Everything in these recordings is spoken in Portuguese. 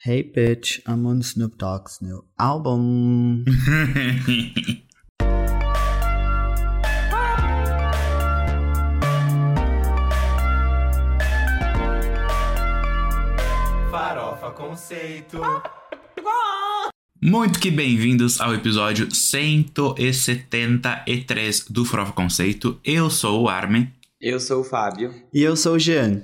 Hey bitch, I'm on Snoop Dogg's new album. Farofa Conceito. Muito que bem-vindos ao episódio 173 do Farofa Conceito. Eu sou o Armin. Eu sou o Fábio. E eu sou o Jean.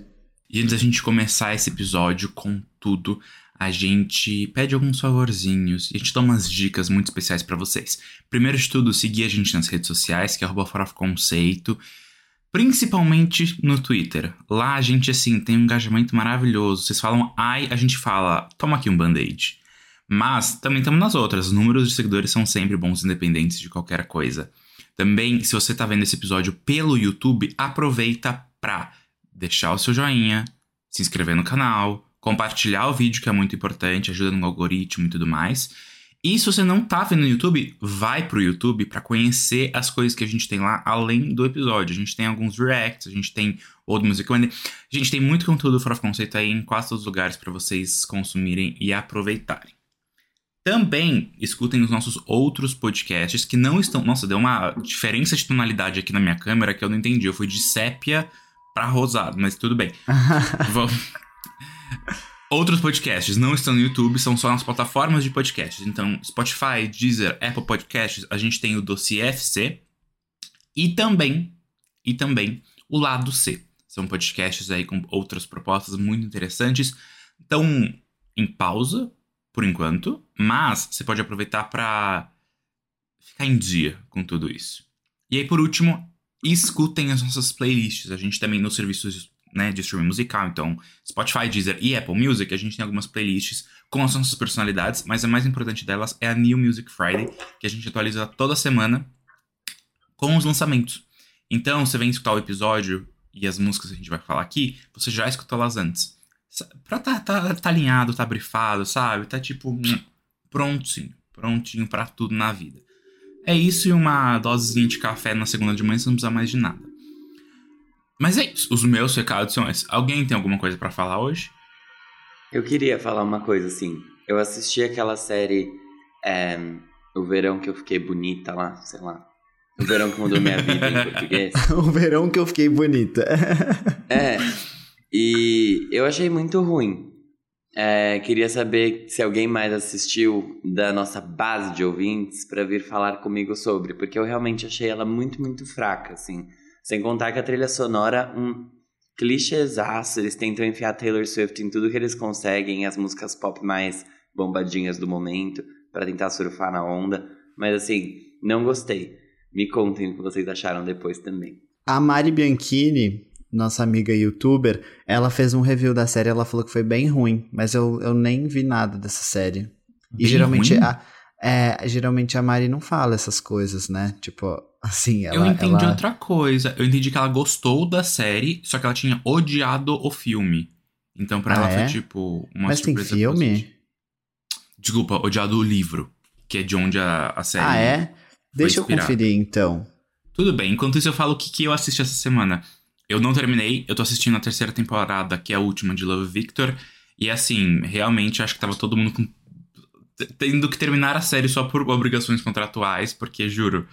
E antes da gente começar esse episódio com tudo, a gente pede alguns favorzinhos e a gente dá umas dicas muito especiais para vocês. Primeiro de tudo, seguir a gente nas redes sociais, que é Conceito. Principalmente no Twitter. Lá a gente, assim, tem um engajamento maravilhoso. Vocês falam ai, a gente fala, toma aqui um band-aid. Mas também estamos nas outras. Os números de seguidores são sempre bons, independentes de qualquer coisa. Também, se você está vendo esse episódio pelo YouTube, aproveita para deixar o seu joinha, se inscrever no canal, compartilhar o vídeo, que é muito importante, ajuda no algoritmo e tudo mais. E se você não tá vendo no YouTube, vai pro YouTube para conhecer as coisas que a gente tem lá além do episódio. A gente tem alguns reacts, a gente tem Old Music Monday. A gente tem muito conteúdo fora conceito aí em quase todos os lugares para vocês consumirem e aproveitarem. Também escutem os nossos outros podcasts que não estão. Nossa, deu uma diferença de tonalidade aqui na minha câmera que eu não entendi. Eu fui de sépia pra rosado, mas tudo bem. Vamos. Outros podcasts não estão no YouTube, são só nas plataformas de podcasts. Então, Spotify, Deezer, Apple Podcasts, a gente tem o Dossiê FC e também, e também o Lado C. São podcasts aí com outras propostas muito interessantes. Estão em pausa, por enquanto, mas você pode aproveitar para ficar em dia com tudo isso. E aí, por último, escutem as nossas playlists. A gente também nos serviços né, de streaming musical. Então, Spotify, Deezer e Apple Music, a gente tem algumas playlists com as nossas personalidades, mas a mais importante delas é a New Music Friday, que a gente atualiza toda semana com os lançamentos. Então, você vem escutar o episódio e as músicas que a gente vai falar aqui, você já escutou elas antes. Pra tá, tá, tá alinhado, tá brifado, sabe? Tá tipo hum, prontinho, prontinho para tudo na vida. É isso e uma dosezinha de café na segunda de manhã, você não precisa mais de nada. Mas é isso, os meus recados são esses. Alguém tem alguma coisa para falar hoje? Eu queria falar uma coisa assim. Eu assisti aquela série é, O Verão que eu fiquei bonita lá, sei lá. O Verão que mudou minha vida em português. o verão que eu fiquei bonita. É. E eu achei muito ruim. É, queria saber se alguém mais assistiu da nossa base de ouvintes para vir falar comigo sobre, porque eu realmente achei ela muito, muito fraca, assim. Sem contar que a trilha sonora, um clichêzaço, eles tentam enfiar Taylor Swift em tudo que eles conseguem, as músicas pop mais bombadinhas do momento, para tentar surfar na onda. Mas assim, não gostei. Me contem o que vocês acharam depois também. A Mari Bianchini, nossa amiga youtuber, ela fez um review da série, ela falou que foi bem ruim, mas eu, eu nem vi nada dessa série. Bem e geralmente ruim? a, é, geralmente a Mari não fala essas coisas, né? Tipo, assim, ela. eu entendi ela... outra coisa. Eu entendi que ela gostou da série, só que ela tinha odiado o filme. Então pra Ah, ela é? foi tipo uma Mas tem surpresa filme? positiva. Desculpa, odiado o livro, que é de onde a, a série. Ah, é? Deixa eu inspirada. conferir então. Tudo bem, enquanto isso eu falo o que, que eu assisti essa semana. Eu não terminei, eu tô assistindo a terceira temporada, que é a última de Love Victor. E assim, realmente acho que tava todo mundo com... tendo que terminar a série só por obrigações contratuais, porque juro,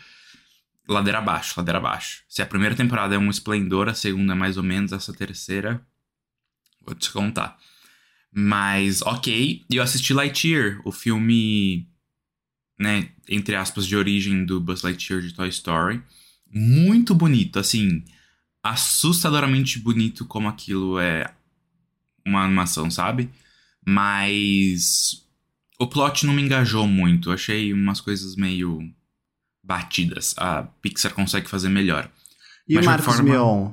ladeira abaixo, ladeira abaixo. Se a primeira temporada é um esplendor, a segunda é mais ou menos, essa terceira. Vou te contar. Mas, ok. Eu assisti Lightyear, o filme, né, entre aspas, de origem do Buzz Lightyear de Toy Story. Muito bonito, assim, assustadoramente bonito como aquilo é uma animação, sabe? Mas o plot não me engajou muito. Eu achei umas coisas meio batidas. A Pixar consegue fazer melhor. E Mas o Marcos forma- Mion?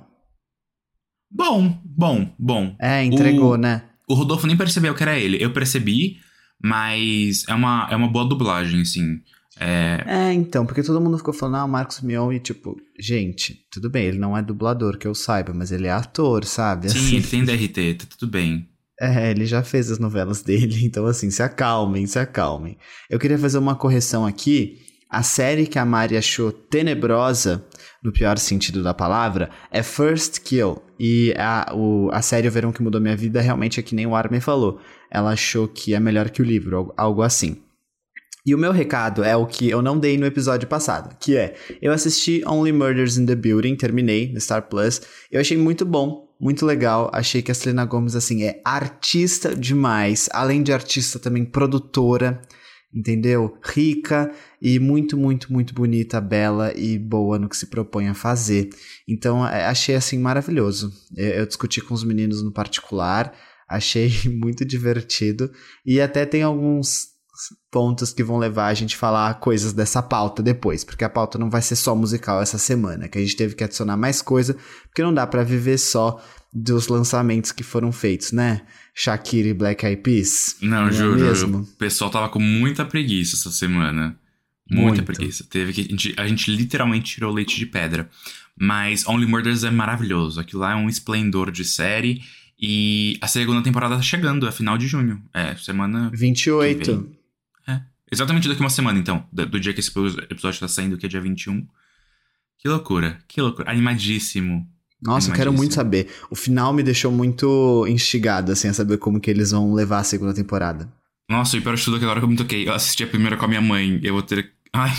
Bom, bom, bom. É, entregou, né? O Rodolfo nem percebeu que era ele. Eu percebi, mas é uma, é uma boa dublagem, assim. É, É, então, porque todo mundo ficou falando, ah, o Marcos Mion, e tipo, gente, tudo bem, ele não é dublador, que eu saiba, mas ele é ator, sabe? sim, Assim, ele tem DRT, tá tudo bem. É, ele já fez as novelas dele, então assim, se acalmem, se acalmem. Eu queria fazer uma correção aqui. A série que a Mari achou tenebrosa, no pior sentido da palavra, é First Kill. E a, o, a série O Verão Que Mudou Minha Vida realmente é que nem o Armin falou. ela achou que é melhor que o livro, algo assim. E o meu recado é o que eu não dei no episódio passado, que é: eu assisti Only Murders in the Building, terminei no Star Plus. Eu achei muito bom, muito legal. Achei que a Selena Gomez assim é artista demais, além de artista também produtora, entendeu? Rica e muito, muito, muito bonita, bela e boa no que se propõe a fazer. Então, é, achei assim maravilhoso. Eu discuti com os meninos no particular, achei muito divertido e até tem alguns pontos que vão levar a gente a falar coisas dessa pauta depois, porque a pauta não vai ser só musical essa semana, que a gente teve que adicionar mais coisa, porque não dá para viver só dos lançamentos que foram feitos, né? Shakira e Black Eyed Peas. Não, não é juro, é o pessoal tava com muita preguiça essa semana. Muita Muito. preguiça. Teve que a gente, a gente literalmente tirou leite de pedra. Mas Only Murders é maravilhoso. Aquilo lá é um esplendor de série. E a segunda temporada tá chegando, é final de junho. É, semana. 28. Exatamente daqui uma semana, então. Do dia que esse episódio tá saindo, que é dia 21. Que loucura, que loucura. Animadíssimo. Nossa, eu quero muito saber. O final me deixou muito instigado, assim, a saber como que eles vão levar a segunda temporada. Nossa, e pior de tudo é que agora que eu me toquei, eu assisti a primeira com a minha mãe, eu vou ter... Ai...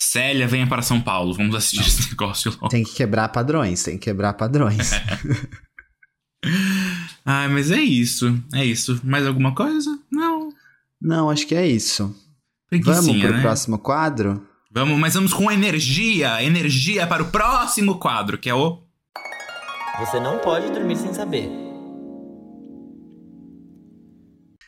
Célia, venha para São Paulo, vamos assistir Não. esse negócio logo. Tem que quebrar padrões, tem que quebrar padrões. Ai, mas é isso, é isso. Mais alguma coisa? Não. Acho que é isso. Vamos pro né? próximo quadro? Vamos, mas vamos com energia, energia para o próximo quadro, que é o Você não pode dormir sem saber.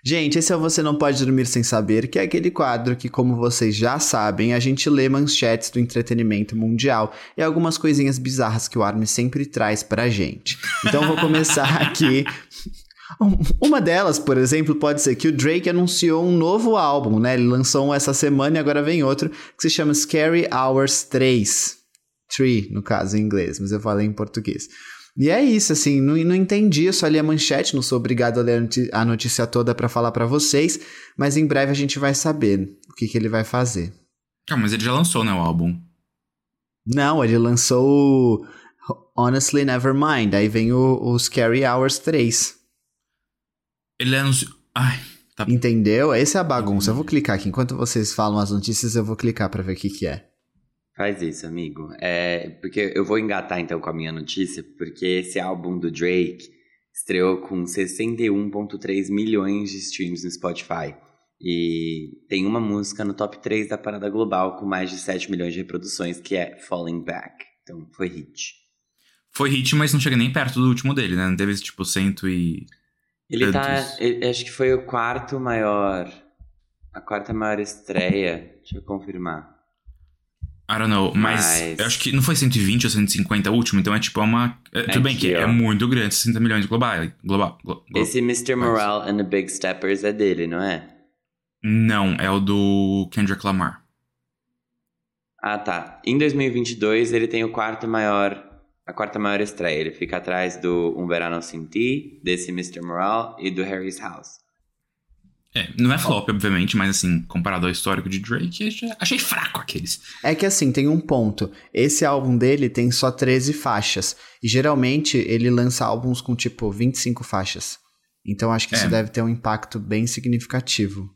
Gente, esse é o Você Não Pode Dormir Sem Saber, que é aquele quadro que, como vocês já sabem, a gente lê manchetes do entretenimento mundial e algumas coisinhas bizarras que o Armin sempre traz pra gente. Então vou começar aqui uma delas, por exemplo, pode ser que o Drake anunciou um novo álbum, né? Ele lançou um essa semana e agora vem outro, que se chama Scary Hours 3. 3, no caso, em inglês, mas eu falei em português. E é isso, assim, não, não entendi, eu só li a manchete, não sou obrigado a ler a notícia toda para falar para vocês, mas em breve a gente vai saber o que, que ele vai fazer. Ah, mas ele já lançou, né, o álbum? Não, ele lançou Honestly Nevermind, aí vem o, o Scary Hours 3. Ele anunciou. Ai, tá. Entendeu? Essa é a bagunça. Eu vou clicar aqui. Enquanto vocês falam as notícias, eu vou clicar para ver o que, que é. Faz isso, amigo. É, porque eu vou engatar então com a minha notícia, porque esse álbum do Drake estreou com 61,3 milhões de streams no Spotify. E tem uma música no top 3 da parada global com mais de 7 milhões de reproduções, que é Falling Back. Então foi hit. Foi hit, mas não chega nem perto do último dele, né? Não teve tipo cento e ele tá. Ele, acho que foi o quarto maior. A quarta maior estreia. Deixa eu confirmar. I don't know, mas, mas, eu acho que não foi 120 ou 150 o último, então é tipo uma. É, tudo bem que ó. é muito grande, 60 milhões global. global, global Esse Mr. Morale and the Big Steppers é dele, não é? Não, é o do Kendrick Lamar. Ah, tá. Em 2022 ele tem o quarto maior a quarta maior estreia. Ele fica atrás do Um Verano Sem Ti, desse Mr. Morale e do Harry's House. É, não é flop, obviamente, mas assim, comparado ao histórico de Drake, achei fraco aqueles. É que assim, tem um ponto. Esse álbum dele tem só 13 faixas. E geralmente ele lança álbuns com tipo 25 faixas. Então acho que é. isso deve ter um impacto bem significativo.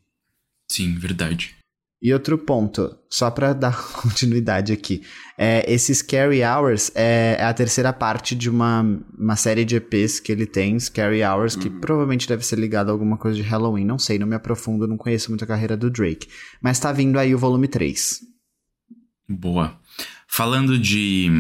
Sim, verdade. E outro ponto, só para dar continuidade aqui, é, esse Scary Hours é, é, a terceira parte de uma, uma série de EPs que ele tem, Scary Hours, que uhum. provavelmente deve ser ligado a alguma coisa de Halloween, não sei, não me aprofundo, não conheço muito a carreira do Drake. Mas tá vindo aí o volume 3. Boa. Falando de.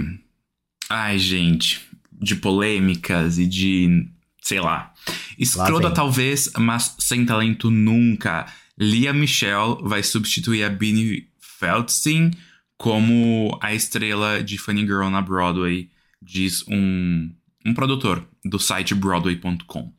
Ai, gente. De polêmicas e de. sei lá. Escroda talvez, mas sem talento nunca. Lia Michelle vai substituir a Beanie Feldstein como a estrela de Funny Girl na Broadway, diz um, um produtor do site Broadway.com.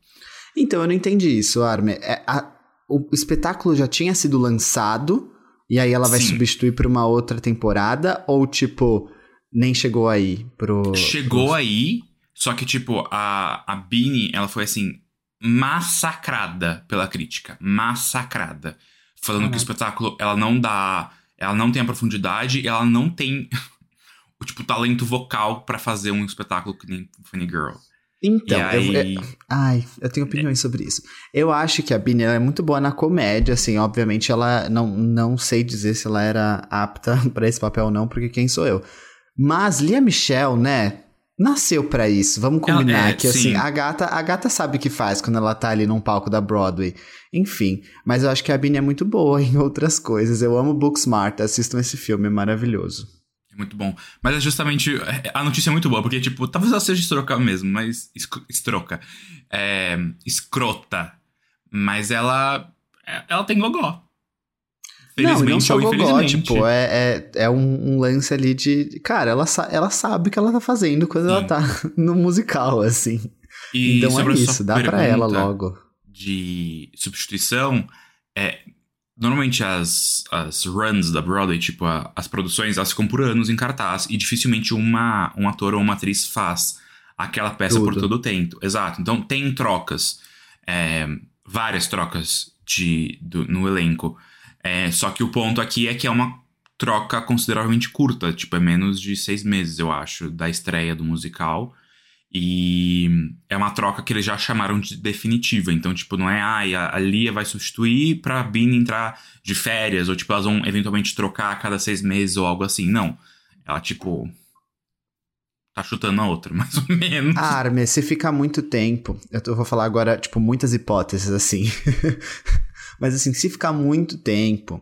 Então, eu não entendi isso, Arme. É, a, o espetáculo já tinha sido lançado e aí ela vai Sim. substituir para uma outra temporada? Ou, tipo, nem chegou aí pro. Chegou pro... aí, só que, tipo, a, a Beanie, ela foi assim massacrada pela crítica. Massacrada. Falando uhum. que o espetáculo, ela não dá. Ela não tem a profundidade, ela não tem o tipo talento vocal para fazer um espetáculo que nem Funny Girl. Então, aí... eu, eu, ai, eu tenho opiniões sobre isso. Eu acho que a Bini é muito boa na comédia, assim, obviamente ela não, não sei dizer se ela era apta para esse papel ou não, porque quem sou eu. Mas Lia Michelle, né, nasceu para isso. Vamos combinar é, que assim, a gata, a gata sabe o que faz quando ela tá ali num palco da Broadway. Enfim, mas eu acho que a Bini é muito boa em outras coisas. Eu amo Booksmart, assistam esse filme, é maravilhoso. É muito bom. Mas é justamente. A notícia é muito boa, porque, tipo, talvez ela seja estroca mesmo, mas. Estroca. É, escrota. Mas ela. Ela tem gogó. Felizmente não, não só gogó, tipo, é, é, é um, um, lance ali de. Cara, ela, ela sabe o que ela tá fazendo quando Sim. ela tá no musical, assim. E então é isso, dá pra ela logo. De substituição, é, Normalmente as, as runs da Broadway, tipo, a, as produções, elas ficam por anos em cartaz e dificilmente uma, um ator ou uma atriz faz aquela peça Tudo. por todo o tempo. Exato. Então tem trocas, é, várias trocas de, do, no elenco. É, só que o ponto aqui é que é uma troca consideravelmente curta, tipo, é menos de seis meses, eu acho, da estreia do musical. E é uma troca que eles já chamaram de definitiva. Então, tipo, não é, ah, a Lia vai substituir pra Bini entrar de férias, ou tipo, elas vão eventualmente trocar a cada seis meses ou algo assim. Não. Ela, tipo. Tá chutando a outra, mais ou menos. Ah, Arme, se ficar muito tempo. Eu vou falar agora, tipo, muitas hipóteses assim. Mas assim, se ficar muito tempo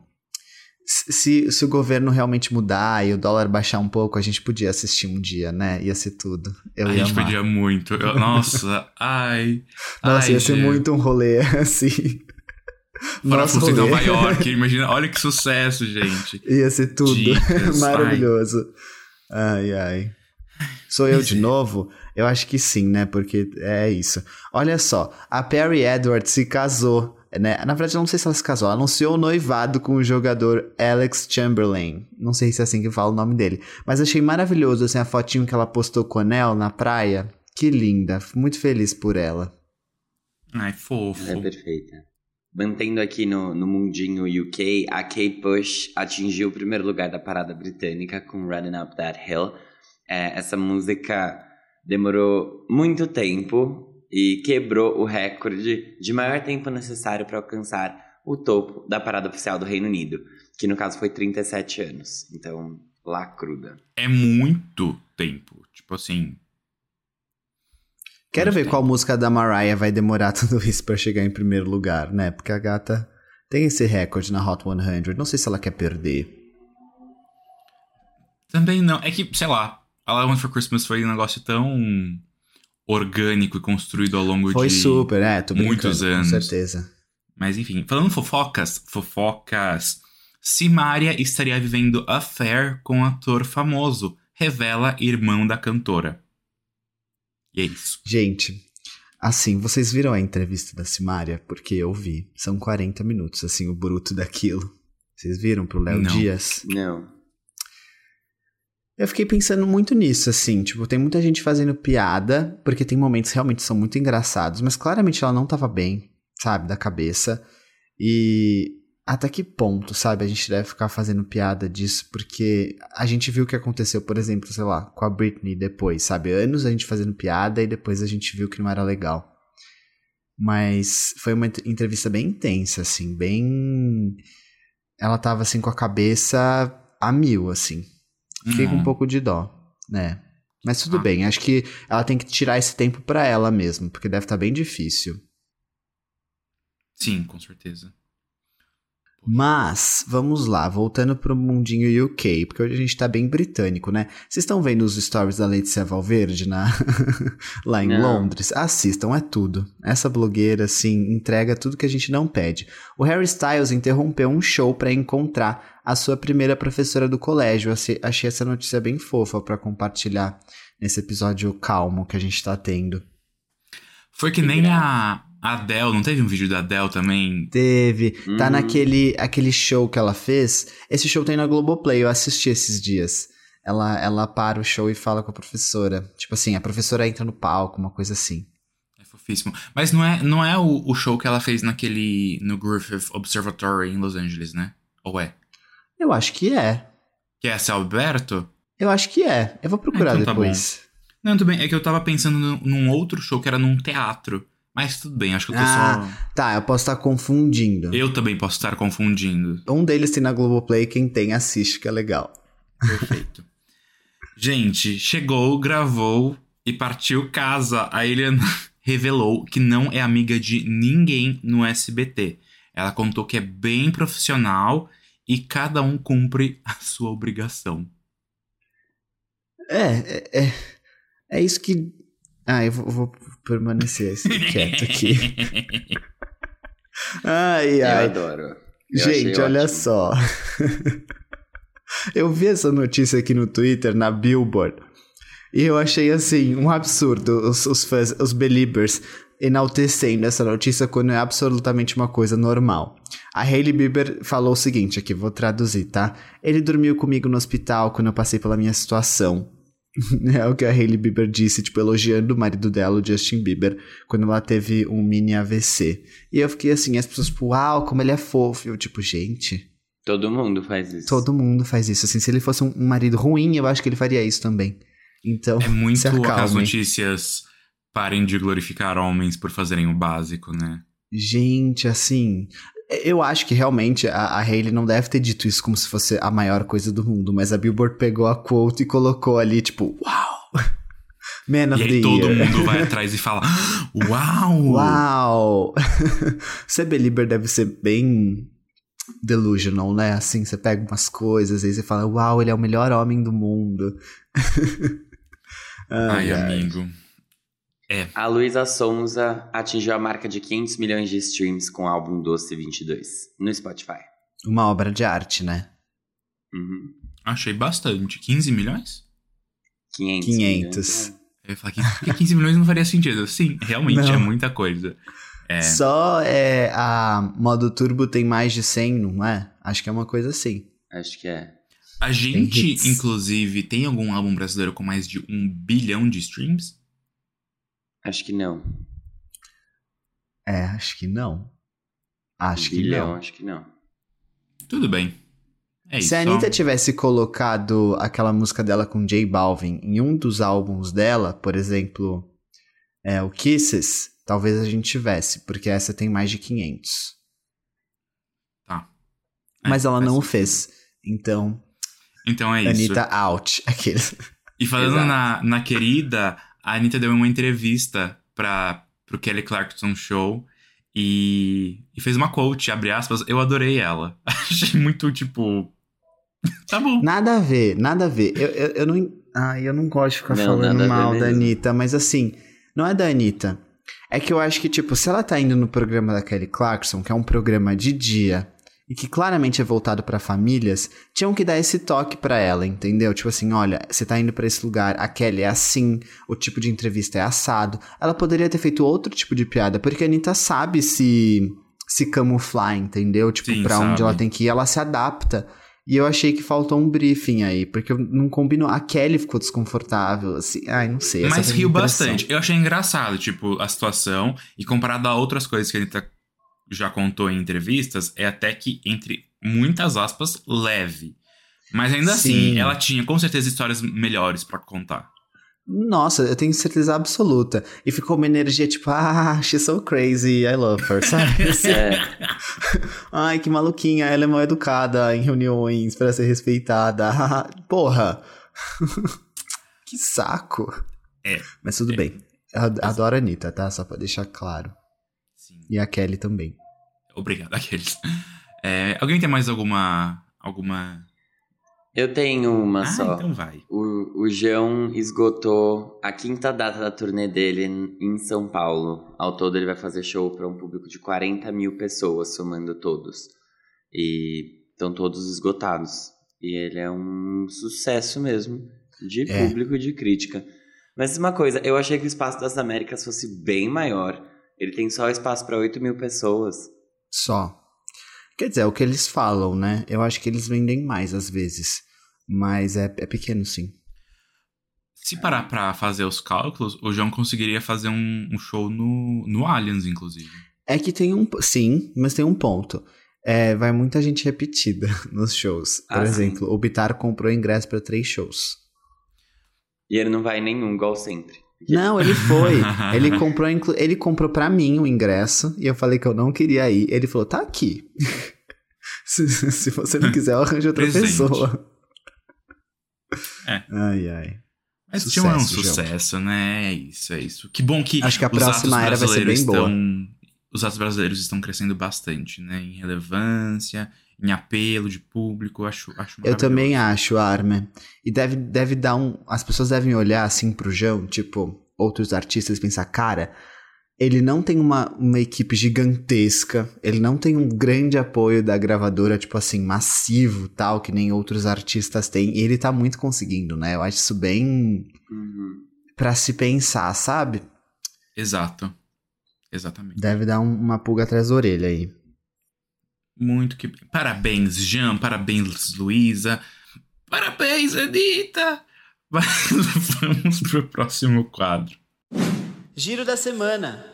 se, se o governo realmente mudar e o dólar baixar um pouco, a gente podia assistir um dia, né? Ia ser tudo. Eu a gente amar. podia muito. Eu, nossa, ai. Nossa, ai, ia ser muito um rolê, assim. Nossa, rolê. Nova York, imagina, olha que sucesso, gente. Ia ser tudo. Dicas, Maravilhoso. Ai, ai. ai. Sou eu de novo? Eu acho que sim, né? Porque é isso. Olha só, a Perry Edwards se casou né? Na verdade, eu não sei se ela se casou. Ela anunciou o noivado com o jogador Alex Chamberlain. Não sei se é assim que fala o nome dele. Mas achei maravilhoso, assim, a fotinho que ela postou com o Nel na praia. Que linda. Muito feliz por ela. Ai, fofo. É perfeita. Mantendo aqui no, no mundinho UK, a Kate Bush atingiu o primeiro lugar da parada britânica com Running Up That Hill. É, essa música demorou muito tempo e quebrou o recorde de maior tempo necessário para alcançar o topo da parada oficial do Reino Unido, que no caso foi 37 anos. Então, lá cruda. É muito tempo. Tipo assim. Quero ver tempo. qual música da Mariah vai demorar tudo isso para chegar em primeiro lugar, né? Porque a gata tem esse recorde na Hot 100. Não sei se ela quer perder. Também não. É que, sei lá, a One for Christmas foi um negócio tão orgânico e construído ao longo Foi de super, é, tô muitos anos. Com certeza. Mas enfim, falando fofocas, fofocas. Simária estaria vivendo affair com um ator famoso, revela irmão da cantora. E é isso. Gente, assim, vocês viram a entrevista da Simária? Porque eu vi. São 40 minutos, assim, o bruto daquilo. Vocês viram pro Léo Dias? Não. Eu fiquei pensando muito nisso, assim, tipo, tem muita gente fazendo piada, porque tem momentos que realmente são muito engraçados, mas claramente ela não tava bem, sabe, da cabeça. E até que ponto, sabe, a gente deve ficar fazendo piada disso, porque a gente viu o que aconteceu, por exemplo, sei lá, com a Britney depois, sabe? Anos a gente fazendo piada e depois a gente viu que não era legal. Mas foi uma entrevista bem intensa, assim, bem. Ela tava assim com a cabeça a mil, assim. Fiquei com um uhum. pouco de dó, né? Mas tudo ah. bem, acho que ela tem que tirar esse tempo para ela mesmo, porque deve estar tá bem difícil. Sim, com certeza. Mas, vamos lá, voltando pro mundinho UK, porque hoje a gente tá bem britânico, né? Vocês estão vendo os stories da Letícia Valverde na... lá em não. Londres? Assistam, é tudo. Essa blogueira, assim, entrega tudo que a gente não pede. O Harry Styles interrompeu um show para encontrar a sua primeira professora do colégio. Achei essa notícia bem fofa para compartilhar nesse episódio calmo que a gente tá tendo. Foi que nem a, a Adele, não teve um vídeo da Adele também? Teve. Uhum. Tá naquele aquele show que ela fez. Esse show tem na Globoplay, eu assisti esses dias. Ela, ela para o show e fala com a professora. Tipo assim, a professora entra no palco, uma coisa assim. É fofíssimo. Mas não é, não é o, o show que ela fez naquele. no Griffith Observatory em Los Angeles, né? Ou é? Eu acho que é. Que é esse Alberto? Eu acho que é. Eu vou procurar ah, então tá depois. Não, tudo bem. É que eu tava pensando num- num outro show que era num teatro. Mas tudo bem, acho que eu tô Ah, tá, eu posso estar confundindo. só. Eu também posso estar confundindo. Um deles tem na Globoplay, quem tem assiste, que é legal. Perfeito. Gente, chegou, gravou e partiu casa. A Eliana revelou que não é amiga de ninguém no SBT. Ela contou que é bem profissional e cada um cumpre a sua obrigação. É, é, é, é isso que. Ah, eu vou, vou permanecer assim, quieto aqui. Ai, Eu ai. adoro. Eu Gente, olha ótimo. só. eu vi essa notícia aqui no Twitter, na Billboard, e eu achei assim, um absurdo os, os fãs, os believers, enaltecendo essa notícia quando é absolutamente uma coisa normal. A Hailey Bieber falou o seguinte aqui, vou traduzir, tá? Ele dormiu comigo no hospital quando eu passei pela minha situação. É o que a Hailey Bieber disse, tipo, elogiando o marido dela, o Justin Bieber, quando ela teve um mini AVC. E eu fiquei assim, as pessoas, tipo, uau, como ele é fofo. E eu, tipo, gente, Todo mundo faz isso. todo mundo faz isso. Assim, se ele fosse um marido ruim, eu acho que ele faria isso também. Então, É muito se aquelas acalmem. notícias parem de glorificar homens por fazerem o básico, né? Gente, assim. Eu acho que realmente a, a Hailey não deve ter dito isso como se fosse a maior coisa do mundo, mas a Billboard pegou a quote e colocou ali, tipo, uau! Man E of the aí todo year. mundo vai atrás e fala: Uau! Uau! Ser belieber deve ser bem delusional, né? Assim, você pega umas coisas e você fala, uau, ele é o melhor homem do mundo. Ai, amigo. A Luísa Sonza atingiu a marca de 500 milhões de streams com o álbum Doce 22 no Spotify. Uma obra de arte, né? Uhum. Achei bastante. 15 milhões? 500. 500. milhões, né? Eu ia falar que porque 15 milhões não faria sentido. Sim, realmente Não. é muita coisa. É. Só é, a modo turbo tem mais de 100, não é? Acho que é uma coisa assim. Acho que é. A gente, hits. inclusive, tem algum álbum brasileiro com mais de um bilhão de streams? Acho que não. É, acho que não. Acho que Bilhão, não. acho que não. Tudo bem. É isso. Se a Anitta tivesse colocado aquela música dela com J Balvin em um dos álbuns dela, por exemplo, é, o Kisses, talvez a gente tivesse, porque essa tem mais de 500. Tá. É, Mas ela não o fez. Então, Então é isso. Anitta out. Aqueles. E falando na, na querida, a Anitta deu uma entrevista pra, pro Kelly Clarkson Show e, e fez uma quote, abre aspas, eu adorei ela. Achei muito, tipo... tá bom. Nada a ver, nada a ver. Eu, eu, eu não. Ai, eu não gosto de ficar Não, falando mal da. Anitta, mas assim, não é da Anitta. É que eu acho que, tipo, se ela tá indo no programa da Kelly Clarkson, que é um programa de dia, e que claramente é voltado pra famílias, tinham que dar esse toque pra ela, entendeu? Tipo assim, olha, você tá indo pra esse lugar, a Kelly é assim, o tipo de entrevista é assado. Ela poderia ter feito outro tipo de piada, porque a Anitta sabe se se camuflar, entendeu? Tipo, pra onde ela tem que ir, ela se adapta. E eu achei que faltou um briefing aí, porque eu não combinou. A Kelly ficou desconfortável, assim. Ai, não sei. Mas riu bastante. Eu achei engraçado, tipo, a situação. E comparado a outras coisas que a Anitta já contou em entrevistas, é até que, entre muitas aspas, leve. Mas ainda Sim. assim, ela tinha com certeza histórias melhores pra contar. Nossa, eu tenho certeza absoluta. E ficou uma energia tipo, ah, she's so crazy, I love her, sabe? Assim, É, Ai, que maluquinha, ela é mal educada em reuniões para ser respeitada. Porra! que saco! É. Mas tudo É. bem. Eu adoro a Anitta, tá? Só pra deixar claro. E a Kelly também. Obrigado, aqueles. É, alguém tem mais alguma. alguma. eu tenho uma ah, só. então vai. O, o João esgotou a quinta data da turnê dele em- em São Paulo. Ao todo, ele vai fazer show para um público de 40 mil pessoas, somando todos. E estão todos esgotados. E ele é um sucesso mesmo, de É. público e de crítica. Mas uma coisa, eu achei que o Espaço das Américas fosse bem maior. Ele tem só espaço para 8 mil pessoas. Só. Quer dizer, é o que eles falam, né? Eu acho que eles vendem mais às vezes. Mas é, é pequeno, sim. Se parar pra fazer os cálculos, o João conseguiria fazer um, um show no, no Aliens, inclusive. É que tem um. Sim, mas tem um ponto. É, vai muita gente repetida nos shows. Por Ah, sim. exemplo, o Bitar comprou ingresso para três shows. E ele não vai em nenhum, igual sempre. Não, ele foi. ele comprou, ele comprou pra mim o ingresso e eu falei que eu não queria ir. Ele falou: "Tá aqui. se, se você não quiser, eu arranjo outra Presente. pessoa." É. Ai, ai. Mas tinha um Sucesso, sucesso, né? É isso, é isso. Que bom que Acho que a próxima era vai ser bem boa. estão- Os atos brasileiros estão crescendo bastante, né? Em relevância, em apelo de público. Acho, acho Eu também acho, Armin. E deve, deve dar um. As pessoas devem olhar assim pro João, tipo, outros artistas, e pensar, cara, ele não tem uma, uma equipe gigantesca, ele não tem um grande apoio da gravadora, tipo assim, massivo, tal, que nem outros artistas têm. E ele tá muito conseguindo, né? Eu acho isso bem Uhum. pra se pensar, sabe? Exato. Exatamente. Deve dar um- uma pulga atrás da orelha aí. Muito que. Parabéns, Jean. Parabéns, Luísa. Parabéns, Anitta. Mas vamos pro próximo quadro. Giro da semana.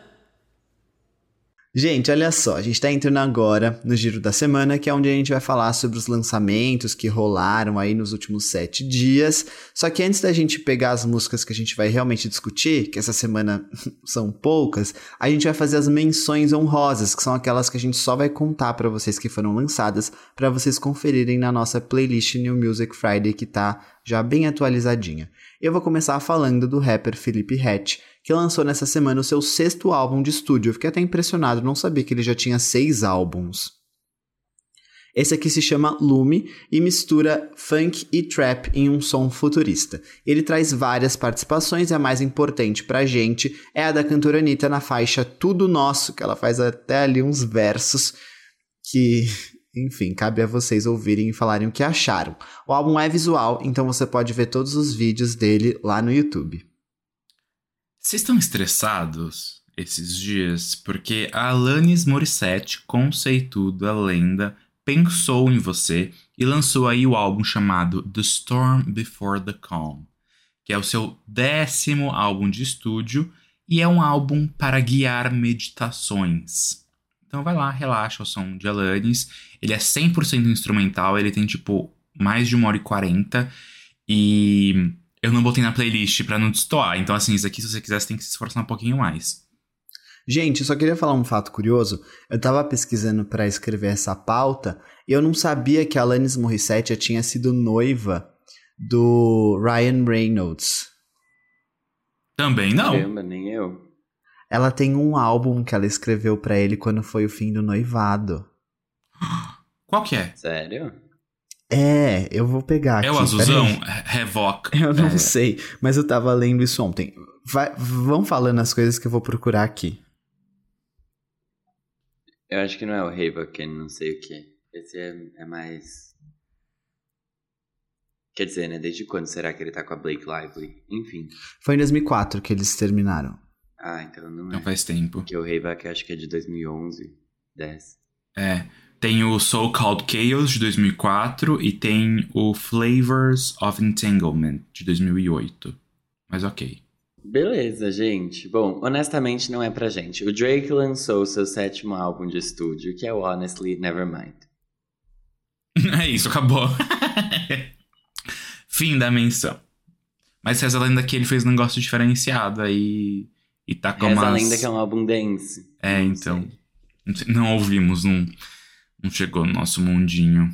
Gente, olha só, a gente tá entrando agora no Giro da Semana, que é onde a gente vai falar sobre os lançamentos que rolaram aí nos últimos sete dias. Só que antes da gente pegar as músicas que a gente vai realmente discutir, que essa semana são poucas, a gente vai fazer as menções honrosas, que são aquelas que a gente só vai contar pra vocês que foram lançadas, pra vocês conferirem na nossa playlist New Music Friday, que tá já bem atualizadinha. Eu vou começar falando do rapper Felipe Hatch, que lançou nessa semana o seu sexto álbum de estúdio. Eu fiquei até impressionado, não sabia que ele já tinha seis álbuns. Esse aqui se chama Lume e mistura funk e trap em um som futurista. Ele traz várias participações e a mais importante pra gente é a da cantora Anitta na faixa Tudo Nosso, que ela faz até ali uns versos que, enfim, cabe a vocês ouvirem e falarem o que acharam. O álbum é visual, então você pode ver todos os vídeos dele lá no YouTube. Vocês estão estressados esses dias? Porque a Alanis Morissette, conceituda lenda, pensou em você e lançou aí o álbum chamado The Storm Before the Calm, que é o seu décimo álbum de estúdio e é um álbum para guiar meditações. Então vai lá, relaxa o som de Alanis. Ele é 100% instrumental, ele tem tipo mais de uma hora e quarenta e eu não botei na playlist pra não destoar. Então, assim, isso aqui, se você quiser, você tem que se esforçar um pouquinho mais. Gente, eu só queria falar um fato curioso. Eu tava pesquisando pra escrever essa pauta e eu não sabia que a Alanis Morissette já tinha sido noiva do Ryan Reynolds. Também não. Caramba, nem eu. Ela tem um álbum que ela escreveu pra ele quando foi o fim do noivado. Qual que é? Sério? É, eu vou pegar é aqui. o azulzão? peraí. Revoc. Eu não É. sei, mas eu tava lendo isso ontem. Vai, vão falando as coisas que eu vou procurar aqui. Eu acho que não é o Havoc, não sei o que. Esse é, é mais. Quer dizer, né? Desde quando será que ele tá com a Blake Lively? Enfim. Foi em 2004 que eles terminaram. Ah, então não é. Não faz tempo. Porque o Havoc acho que é de 2011, 10. É. Tem o So Called Chaos de 2004 e tem o Flavors of Entanglement de 2008. Mas ok. Beleza, gente. Bom, honestamente não é pra gente. O Drake lançou seu sétimo álbum de estúdio, que é o Honestly Nevermind. É isso, acabou. Fim da menção. Mas reza a lenda que ele fez um negócio diferenciado aí. E tá com Reza a umas... lenda que é um álbum dance. É, Não então. sei- Não ouvimos, não, não chegou no nosso mundinho.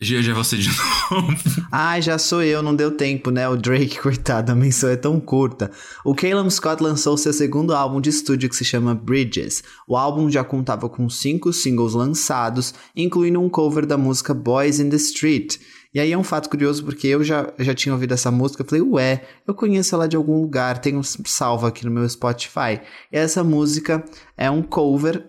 Já, já você de novo. Ai, já sou eu, não deu tempo, né? O Drake, coitado, a menção é tão curta. O Caleb Scott lançou seu segundo álbum de estúdio que se chama Bridges. O álbum já contava com cinco singles lançados, incluindo um cover da música Boys in the Street. E aí é um fato curioso porque eu já, já tinha ouvido essa música, eu falei, ué, eu conheço ela de algum lugar, tenho salvo aqui no meu Spotify. E essa música é um cover,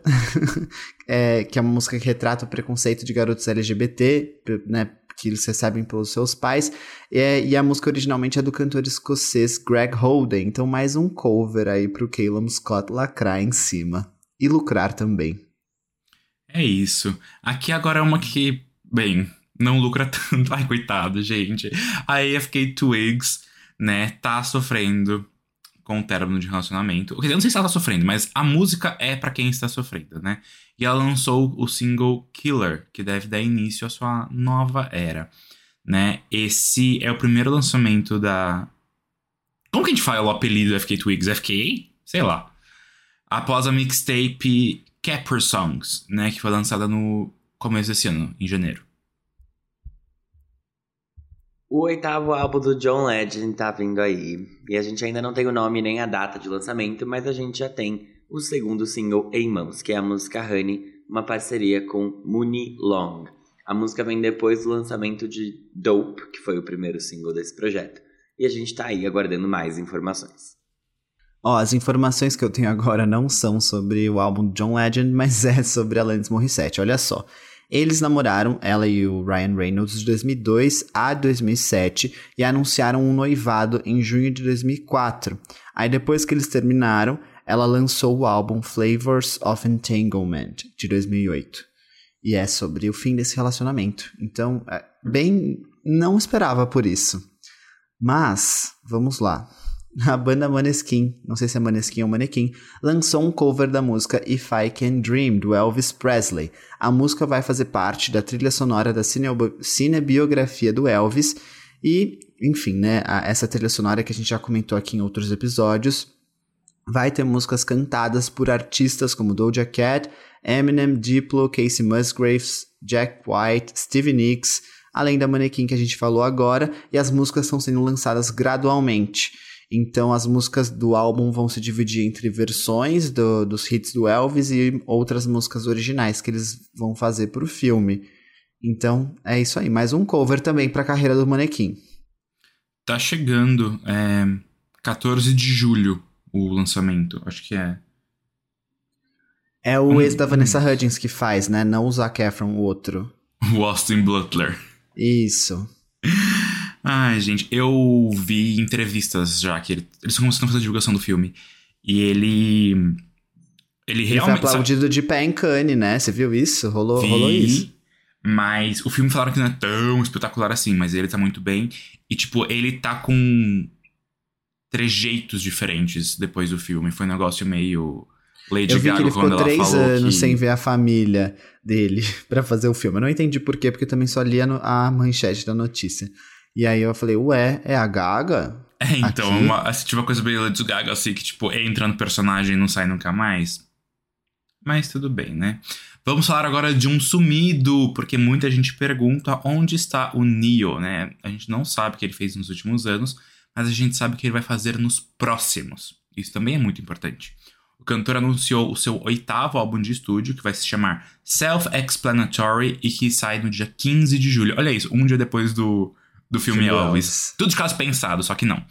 é, que é uma música que retrata o preconceito de garotos LGBT, né, que eles recebem pelos seus pais, e, e a música originalmente é do cantor escocês Greg Holden, então mais um cover aí pro Caleb Scott lacrar em cima. E lucrar também. É isso. Aqui agora é uma que, bem, não lucra tanto. Ai, coitado, gente. A AFK Twigs, né, tá sofrendo com o término de relacionamento. Eu não sei se ela tá sofrendo, mas a música é pra quem está sofrendo, né? E ela lançou o single Killer, que deve dar início à sua nova era. né? Esse é o primeiro lançamento da. Como que a gente fala o apelido FK Twigs? FKA? Sei lá. Após a mixtape Capper Songs, né? Que foi lançada no começo desse ano, em janeiro. O oitavo álbum do John Legend tá vindo aí. E a gente ainda não tem o nome nem a data de lançamento, mas a gente já tem o segundo single em mãos, que é a música Honey, uma parceria com Mooney Long. A música vem depois do lançamento de Dope, que foi o primeiro single desse projeto. E a gente tá aí aguardando mais informações. Ó, as informações que eu tenho agora não são sobre o álbum John Legend, mas é sobre Alanis Morissette. Olha só. Eles namoraram, ela e o Ryan Reynolds, de 2002 a 2007 e anunciaram um noivado em junho de 2004. Aí depois que eles terminaram, ela lançou o álbum Flavors of Entanglement, de 2008. E é sobre o fim desse relacionamento. Então, é, bem, não esperava por isso. Mas, vamos lá. A banda Maneskin, não sei se é Maneskin ou Manequim, lançou um cover da música If I Can Dream, do Elvis Presley. A música vai fazer parte da trilha sonora da cinebiografia do Elvis e, enfim, né, essa trilha sonora que a gente já comentou aqui em outros episódios, vai ter músicas cantadas por artistas como Doja Cat, Eminem, Diplo, Casey Musgraves, Jack White, Stevie Nicks, além da manequim que a gente falou agora, e as músicas estão sendo lançadas gradualmente. Então as músicas do álbum vão se dividir entre versões do, dos hits do Elvis e outras músicas originais que eles vão fazer para o filme. Então é isso aí, mais um cover também para a carreira do manequim. Tá chegando, é 14 de julho o lançamento, acho que é. É o ex da Vanessa Hudgens que faz, né? Não o Zac Efron, o outro. O Austin Butler. Isso. Ai, gente, eu vi entrevistas já que ele, eles começaram a fazer a divulgação do filme. E ele. Ele realmente. Ele foi aplaudido sabe? de pé em Cannes, né? Você viu isso? Rolou, vi, rolou isso. Mas o filme falaram que não é tão espetacular assim, mas ele tá muito bem. E, tipo, ele tá com trejeitos diferentes depois do filme. Foi um negócio meio Lady eu vi Gaga que ele ficou três anos que... sem ver a família dele para fazer o filme. Eu não entendi por quê, porque eu também só lia a manchete da notícia. E aí eu falei, ué, é a Gaga? É, então, uma, assim, tipo uma coisa bem Lady Gaga, assim, que tipo, entra no personagem e não sai nunca mais. Mas tudo bem, né? Vamos falar agora de um sumido, porque muita gente pergunta onde está o Neo, né? A gente não sabe o que ele fez nos últimos anos, mas a gente sabe o que ele vai fazer nos próximos. Isso também é muito importante. O cantor anunciou o seu oitavo álbum de estúdio, que vai se chamar Self-Explanatory e que sai no dia 15 de julho. Olha isso, um dia depois do, do filme Elvis. Elvis. Tudo de caso pensado, só que não.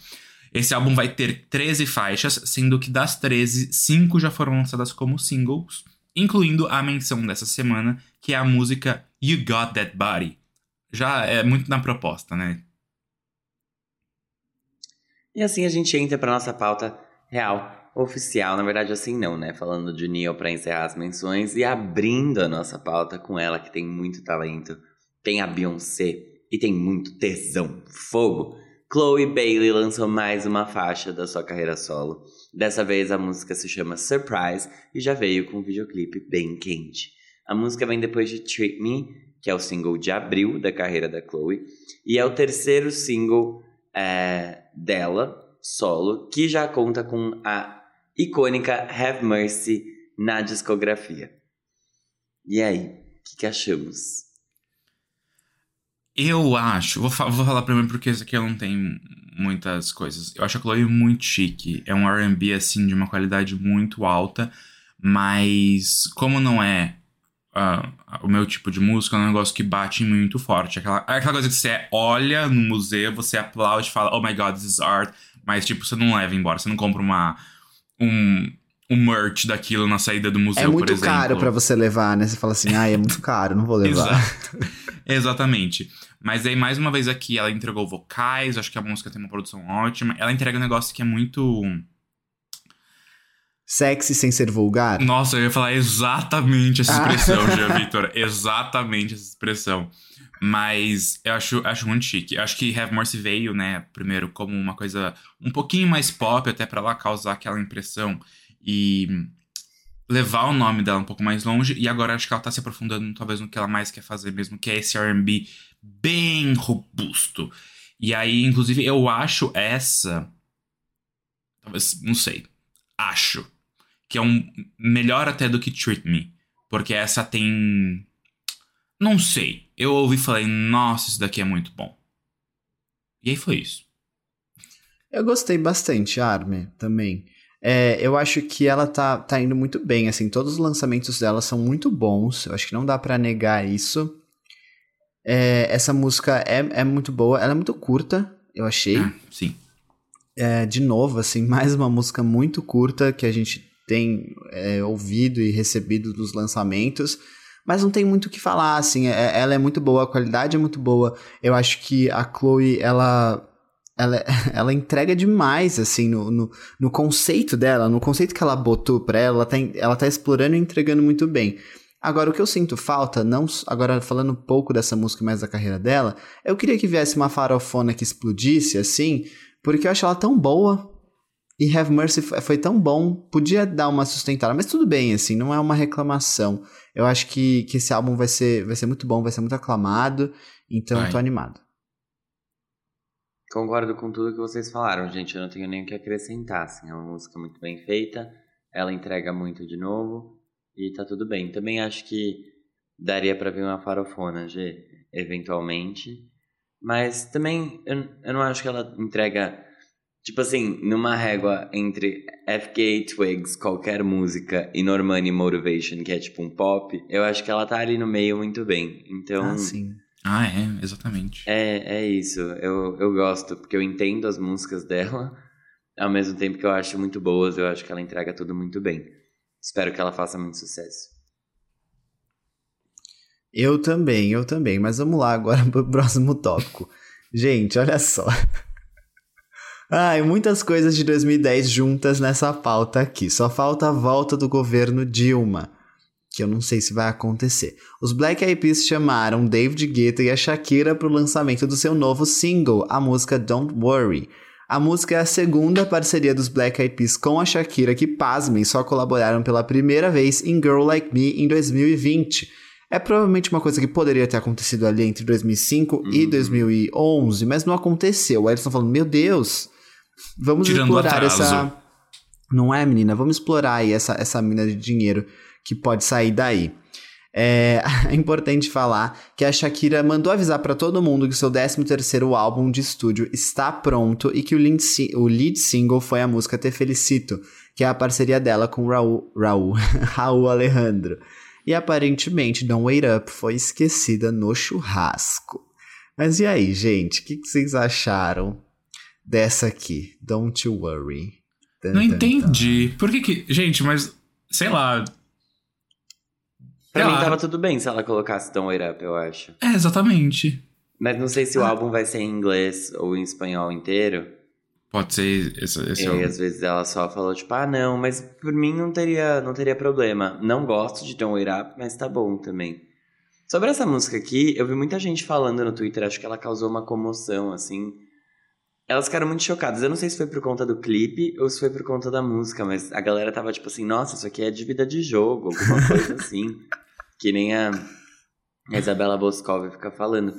Esse álbum vai ter 13 faixas, sendo que das 13, 5 já foram lançadas como singles, incluindo a menção dessa semana, que é a música You Got That Body. Já é muito na proposta, né? E assim a gente entra para nossa pauta real, oficial. Na verdade, assim não, né? Falando de Neil para encerrar as menções e abrindo a nossa pauta com ela, que tem muito talento. Tem a Beyoncé e tem muito tesão, fogo. Chloe Bailey lançou mais uma faixa da sua carreira solo. Dessa vez a música se chama Surprise e já veio com um videoclipe bem quente. A música vem depois de Treat Me, que é o single de abril da carreira da Chloe, e é o terceiro single é, dela, solo, que já conta com a icônica Have Mercy na discografia. E aí, o que, que, achamos? Eu acho, vou, fa vou falar primeiro porque esse aqui eu não tenho muitas coisas. Eu acho a Chloe muito chique. É um RB assim de uma qualidade muito alta, mas como não é uh, o meu tipo de música é um negócio que bate muito forte. Aquela, aquela coisa que você olha no museu, você aplaude e fala, oh my god, this is art. Mas, tipo, você não leva embora, você não compra uma. Um, um merch daquilo na saída do museu, É muito por exemplo. caro para você levar, né? Você fala assim, ah, é muito caro, não vou levar. Exatamente. Mas aí, mais uma vez aqui, ela entregou vocais, acho que a música tem uma produção ótima. Ela entrega um negócio que é muito Sexy sem ser vulgar? Nossa, eu ia falar exatamente essa expressão, ah. Jean Victor. Exatamente essa expressão. Mas eu acho, acho muito chique. Eu acho que Have Mercy veio, né, primeiro, como uma coisa um pouquinho mais pop, até para lá causar aquela impressão e levar o nome dela um pouco mais longe. E agora acho que ela tá se aprofundando, talvez, no que ela mais quer fazer mesmo, que é esse RB bem robusto. E aí, inclusive, eu acho essa. Talvez, não sei. Acho. Que é um melhor até do que Treat Me. Porque essa tem. Não sei. Eu ouvi e falei, nossa, isso daqui é muito bom. E aí foi isso. Eu gostei bastante, Arme, também. É, eu acho que ela tá, tá indo muito bem, assim, todos os lançamentos dela são muito bons, eu acho que não dá para negar isso. É, essa música é, é muito boa, ela é muito curta, eu achei. Ah, sim. É, de novo, assim, mais uma música muito curta que a gente tem é, ouvido e recebido dos lançamentos, mas não tem muito o que falar, assim, é, ela é muito boa, a qualidade é muito boa. Eu acho que a Chloe, ela ela, ela entrega demais, assim, no, no, no, conceito dela, no conceito que ela botou pra ela, ela tá, ela tá explorando e entregando muito bem. Agora, o que eu sinto falta, não agora falando um pouco dessa música mais da carreira dela, eu queria que viesse uma farofona que explodisse, assim, porque eu acho ela tão boa. E Have Mercy foi tão bom, podia dar uma sustentada, mas tudo bem, assim, não é uma reclamação. Eu acho que, que esse álbum vai ser, vai ser muito bom, vai ser muito aclamado, então eu tô animado. Concordo com tudo que vocês falaram, gente. Eu não tenho nem o que acrescentar. Assim, é uma música muito bem feita, ela entrega muito de novo e tá tudo bem. Também acho que daria para ver uma farofona, G, eventualmente. Mas também eu, eu não acho que ela entrega, tipo assim, numa régua entre FK Twigs, qualquer música, e Normani Motivation, que é tipo um pop, eu acho que ela tá ali no meio muito bem. Então. Ah, sim. Ah, é, exatamente. É, é isso. Eu, eu gosto, porque eu entendo as músicas dela, ao mesmo tempo que eu acho muito boas, eu acho que ela entrega tudo muito bem. Espero que ela faça muito sucesso. Eu também, eu também. Mas vamos lá agora pro próximo tópico. Gente, olha só. Ai, muitas coisas de 2010 juntas nessa pauta aqui. Só falta a volta do governo Dilma que eu não sei se vai acontecer. Os Black Eyed Peas chamaram David Guetta e a Shakira para o lançamento do seu novo single, a música Don't Worry. A música é a segunda parceria dos Black Eyed Peas com a Shakira, que, pasmem, só colaboraram pela primeira vez em Girl Like Me em 2020. É provavelmente uma coisa que poderia ter acontecido ali entre 2005 uhum. e 2011, mas não aconteceu. Aí eles estão falando, meu Deus, vamos Tirando explorar essa... Não é, menina? Vamos explorar aí essa, essa mina de dinheiro que pode sair daí. É, é, importante falar que a Shakira mandou avisar para todo mundo que seu 13º álbum de estúdio está pronto e que o lead, o lead, single foi a música Te Felicito, que é a parceria dela com Raul, Raul, Raul Alejandro. E aparentemente Don't Wait Up foi esquecida no churrasco. Mas e aí, gente? O que, que, vocês acharam dessa aqui? Don't You Worry. Não entendi. Por que que... Gente, mas... Sei lá Pra mim tava tudo bem se ela colocasse Don't Wait Up, eu acho. É, exatamente. Mas não sei se o ah. álbum vai ser em inglês ou em espanhol inteiro. Pode ser esse, esse E aí, às vezes ela só falou, tipo, ah, não, mas por mim não teria, não teria problema. Não gosto de Don't Wait Up, mas tá bom também. Sobre essa música aqui, eu vi muita gente falando no Twitter, acho que ela causou uma comoção, assim. Elas ficaram muito chocadas. Eu não sei se foi por conta do clipe ou se foi por conta da música, mas a galera tava tipo assim, nossa, isso aqui é de vida de jogo, alguma coisa assim. Que nem a, a Isabela Boscov fica falando.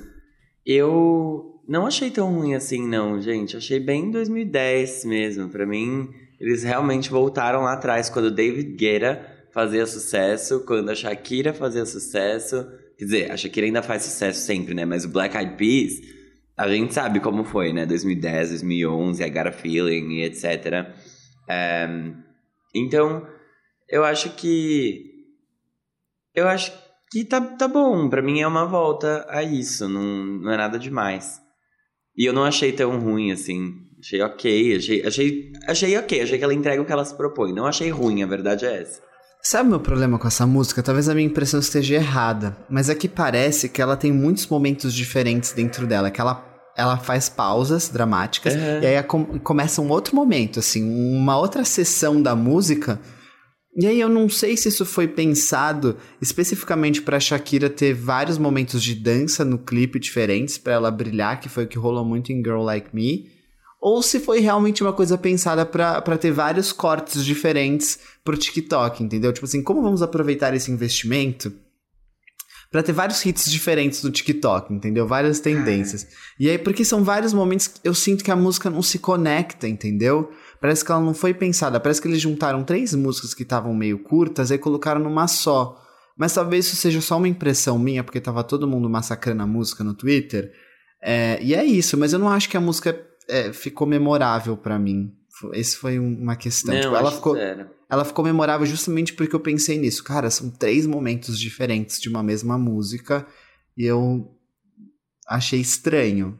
Eu não achei tão ruim assim, não, gente. Achei bem 2010 mesmo. Para mim, eles realmente voltaram lá atrás, quando o David Guetta fazia sucesso, quando a Shakira fazia sucesso. Quer dizer, a Shakira ainda faz sucesso sempre, né? Mas o Black Eyed Peas, a gente sabe como foi, né? 2010, 2011, I Got a Feeling e etc. Um, então, eu acho que eu acho que tá, tá bom. Pra mim é uma volta a isso. Não, não é nada demais. E eu não achei tão ruim assim. Achei ok. Achei, achei, achei ok. Achei que ela entrega o que ela se propõe. Não achei ruim, a verdade é essa. Sabe o meu problema com essa música? Talvez a minha impressão esteja errada, mas é que parece que ela tem muitos momentos diferentes dentro dela, que ela, ela faz pausas dramáticas uhum. e aí começa um outro momento, assim, uma outra sessão da música e aí eu não sei se isso foi pensado especificamente para Shakira ter vários momentos de dança no clipe diferentes para ela brilhar, que foi o que rolou muito em Girl Like Me, ou se foi realmente uma coisa pensada para ter vários cortes diferentes pro TikTok, entendeu? Tipo assim, como vamos aproveitar esse investimento Pra ter vários hits diferentes do TikTok, entendeu? Várias tendências. E aí, porque são vários momentos que eu sinto que a música não se conecta, entendeu? Parece que ela não foi pensada. Parece que eles juntaram três músicas que estavam meio curtas e colocaram numa só. Mas talvez isso seja só uma impressão minha, porque tava todo mundo massacrando a música no Twitter. É, e é isso, mas eu não acho que a música é, ficou memorável para mim. Esse foi uma questão. Não, tipo, ela ficou, ela ficou memorável justamente porque eu pensei nisso. Cara, são três momentos diferentes de uma mesma música e eu achei estranho.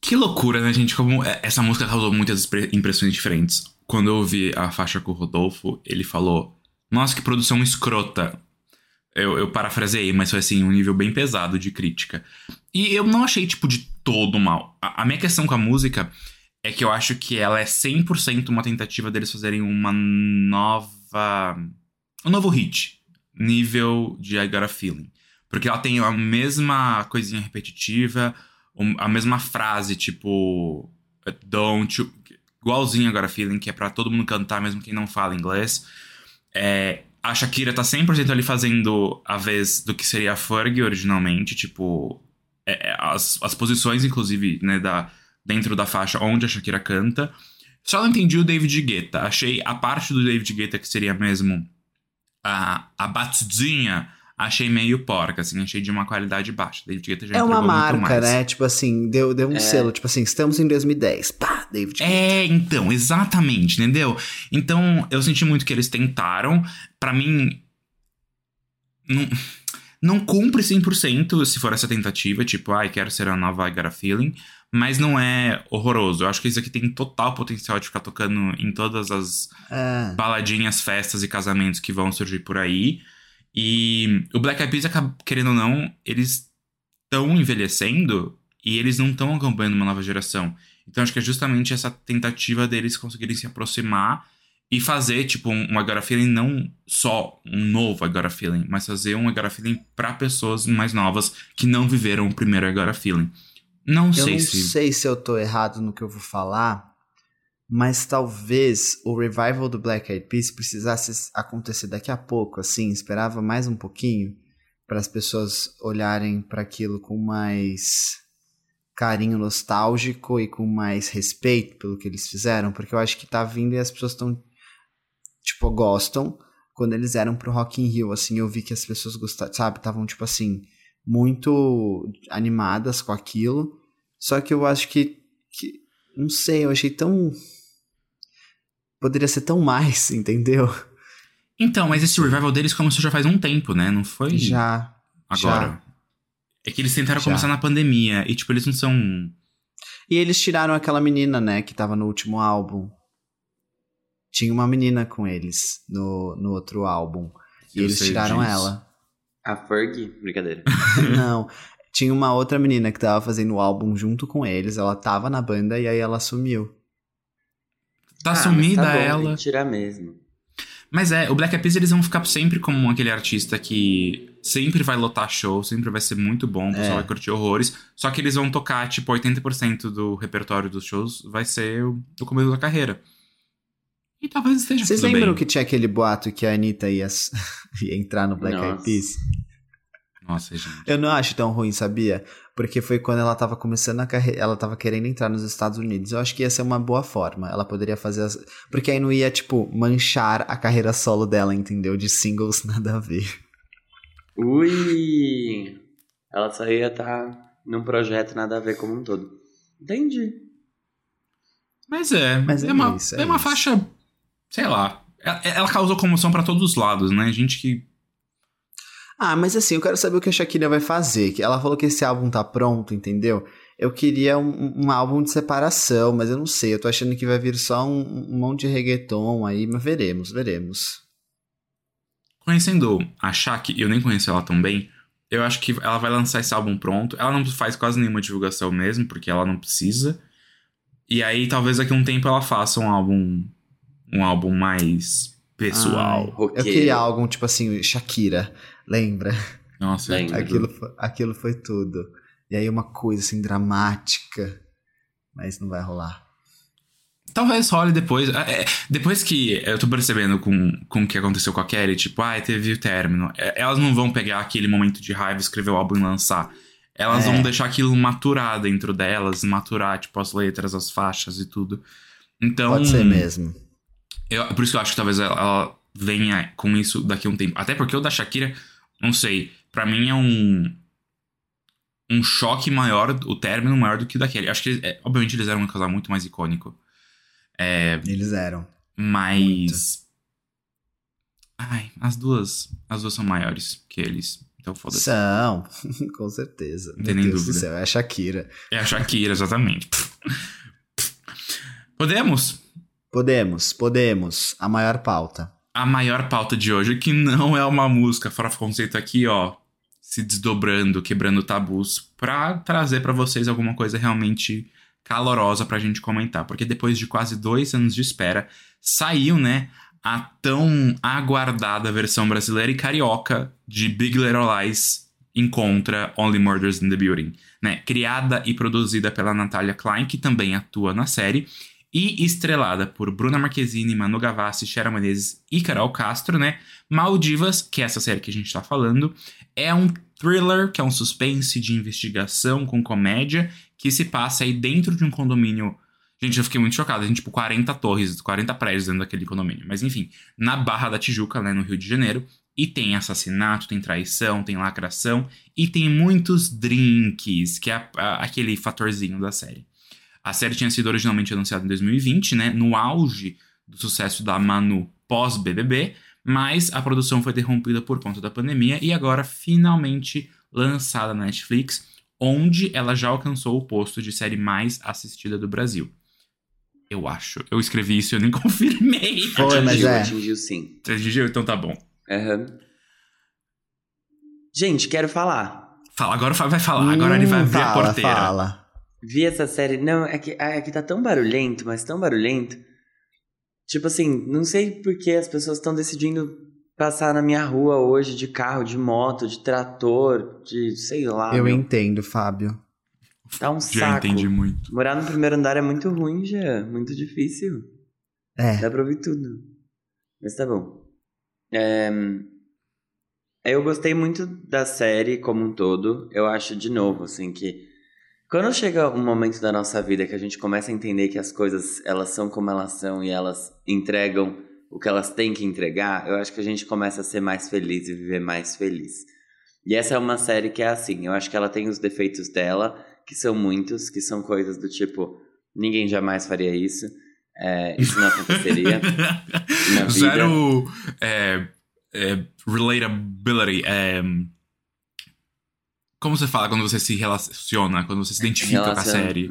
Que loucura, né, gente? Como é- essa música causou muitas impressões diferentes. Quando eu ouvi a faixa com o Rodolfo, ele falou: Nossa, que produção escrota. Eu, eu parafraseei, mas foi assim, um nível bem pesado de crítica. E eu não achei, tipo, de todo mal. A, a minha questão com a música é que eu acho que ela é 100% uma tentativa deles fazerem uma nova. Um novo hit. Nível de I Got a Feeling. Porque ela tem a mesma coisinha repetitiva, a mesma frase, tipo. Don't you. Igualzinho agora, feeling, que é pra todo mundo cantar, mesmo quem não fala inglês. É, a Shakira tá 100% ali fazendo a vez do que seria a Fergie originalmente, tipo. é, é, as, as posições, inclusive, né, da, dentro da faixa onde a Shakira canta. Só não entendi o David Guetta. Achei a parte do David Guetta que seria mesmo a, a batidinha, achei meio porca, assim, achei de uma qualidade baixa. David Guetta já É uma marca, mais. né? Tipo assim, deu, deu um É. selo. Tipo assim, estamos em 2010. Pá, David Guetta. É, então, exatamente, entendeu? Então, eu senti muito que eles tentaram. Pra mim, não, não cumpre 100% se for essa tentativa, tipo, ai, quero ser a nova I Got a Feeling, mas não é horroroso. Eu acho que isso aqui tem total potencial de ficar tocando em todas as É. baladinhas, festas e casamentos que vão surgir por aí. E o Black Eyed Peas, querendo ou não, eles estão envelhecendo e eles não estão acompanhando uma nova geração. Então acho que é justamente essa tentativa deles conseguirem se aproximar e fazer, tipo, um, um Agora Feeling não só um novo Agora Feeling, mas fazer um Agora Feeling pra pessoas mais novas que não viveram o primeiro Agora Feeling. Não Eu sei não se. sei se eu tô errado no que eu vou falar, mas talvez o revival do Black Eyed Peas precisasse acontecer daqui a pouco, assim, esperava mais um pouquinho para as pessoas olharem para aquilo com mais carinho nostálgico e com mais respeito pelo que eles fizeram, porque eu acho que tá vindo e as pessoas estão tipo gostam quando eles eram pro Rock in Rio, assim, eu vi que as pessoas gostaram, sabe, estavam tipo assim, muito animadas com aquilo. Só que eu acho que, que não sei, eu achei tão poderia ser tão mais, entendeu? Então, mas esse revival deles começou já faz um tempo, né? Não foi Já agora. É que eles tentaram Já. começar na pandemia e, tipo, eles não são. E eles tiraram aquela menina, né, que tava no último álbum. Tinha uma menina com eles no, no outro álbum. E Eu eles sei tiraram disso. ela. A Fergie? Brincadeira. Não. Tinha uma outra menina que tava fazendo o álbum junto com eles. Ela tava na banda e aí ela sumiu. Tá Ah, mas sumida tá bom, ela. Tirar mesmo. Mas é, o Black Eyed Peas eles vão ficar sempre como aquele artista que sempre vai lotar show, sempre vai ser muito bom, o pessoal É. vai curtir horrores. Só que eles vão tocar, tipo, 80% do repertório dos shows vai ser o, o começo da carreira. E talvez esteja Vocês lembram bem. que tinha aquele boato que a Anitta ia, ia entrar no Black Eyed. Peas? Nossa, gente. Eu não acho tão ruim, sabia? Porque foi quando ela tava começando a carreira. Ela tava querendo entrar nos Estados Unidos. Eu acho que ia ser uma boa forma. Ela poderia fazer. As... Porque aí não ia, tipo, manchar a carreira solo dela, entendeu? De singles nada a ver. Ui! Ela só ia estar num projeto nada a ver como um todo. Entendi. Mas é, Mas é, é uma, isso, é é uma isso. faixa, sei lá. Ela, ela causou comoção pra todos os lados, né? Gente que Ah, mas assim, eu quero saber o que a Shakira vai fazer. Que Ela falou que esse álbum tá pronto, entendeu? Eu queria um, um álbum de separação, mas eu não sei. Eu tô achando que vai vir só um, um monte de reggaeton aí, mas veremos, veremos. Conhecendo a Shaq, eu nem conheço ela tão bem, eu acho que ela vai lançar esse álbum pronto. Ela não faz quase nenhuma divulgação mesmo, porque ela não precisa. E aí, talvez daqui a um tempo ela faça um álbum. Um álbum mais pessoal. Ai, eu queria algo tipo assim, Shakira, lembra? Nossa, Lembro. é tudo. Aquilo, foi- aquilo foi tudo. E aí uma coisa assim dramática, mas não vai rolar. Talvez role depois. É, é, depois que eu tô percebendo com, com o que aconteceu com a Kelly, tipo, ah, teve o término. É, elas não vão pegar aquele momento de raiva, escrever o álbum e lançar. Elas É. vão deixar aquilo maturar dentro delas, maturar, tipo, as letras, as faixas e tudo. Então. Pode ser mesmo. Eu, por isso que eu acho que talvez ela, ela venha com isso daqui a um tempo. Até porque o da Shakira, não sei, pra mim é um. Um choque maior, o término maior do que o da Kelly. Acho que, é, obviamente, eles eram um casal muito mais icônico. É, Eles eram. mas. Ai, as duas. As duas são maiores que eles. Então foda-se. São, com certeza. Não tem nem Deus do dúvida. céu, é a Shakira. É a Shakira, exatamente. Podemos? Podemos, podemos. A maior pauta. A maior pauta de hoje, que não é uma música, fora conceito aqui, ó, se desdobrando, quebrando tabus, pra trazer pra vocês alguma coisa realmente calorosa pra gente comentar. Porque depois de quase dois anos de espera, saiu, né, a tão aguardada versão brasileira e carioca de Big Little Lies encontra Only Murders in the Building, né? Criada e produzida pela Natalia Klein, que também atua na série, e estrelada por Bruna Marquezine, Manu Gavassi, Shera Menezes e Carol Castro, né? Maldivas, que é essa série que a gente tá falando, é um thriller, que é um suspense de investigação com comédia, que se passa aí dentro de um condomínio. Gente, eu fiquei muito chocado. Tem tipo 40 torres, 40 prédios dentro daquele condomínio. Mas enfim, na Barra da Tijuca, né, no Rio de Janeiro. E tem assassinato, tem traição, tem lacração e tem muitos drinks, que é a- a- aquele fatorzinho da série. A série tinha sido originalmente anunciada em 2020, né, no auge do sucesso da Manu pós-BBB, mas a produção foi interrompida por conta da pandemia e agora finalmente lançada na Netflix, onde ela já alcançou o posto de série mais assistida do Brasil. Eu acho. Eu escrevi isso e eu nem confirmei. Foi, mas atingiu, é. atingiu sim. Você digitou? Então tá bom. Aham. Gente, quero falar. Fala, agora vai falar. Agora ele vai Hum, abrir a fala, porteira. Fala. Vi essa série. Não, é que, é que tá tão barulhento, mas tão barulhento. Tipo assim, não sei por que as pessoas estão decidindo passar na minha rua hoje de carro, de moto, de trator, de sei lá. Eu meu. entendo, Fábio. Tá um Já saco. entendi muito. Morar no primeiro andar é muito ruim, já. Muito difícil. É. Dá pra ouvir tudo. Mas tá bom. É, Eu gostei muito da série como um todo. Eu acho, de novo, assim, que quando chega um momento da nossa vida que a gente começa a entender que as coisas, elas são como elas são e elas entregam o que elas têm que entregar, eu acho que a gente começa a ser mais feliz e viver mais feliz. E essa é uma série que é assim. Eu acho que ela tem os defeitos dela, que são muitos, que são coisas do tipo, ninguém jamais faria isso. É, isso não aconteceria. Na vida. Zero é, é, relatability. É, como você fala quando você se relaciona, quando você se identifica com a série?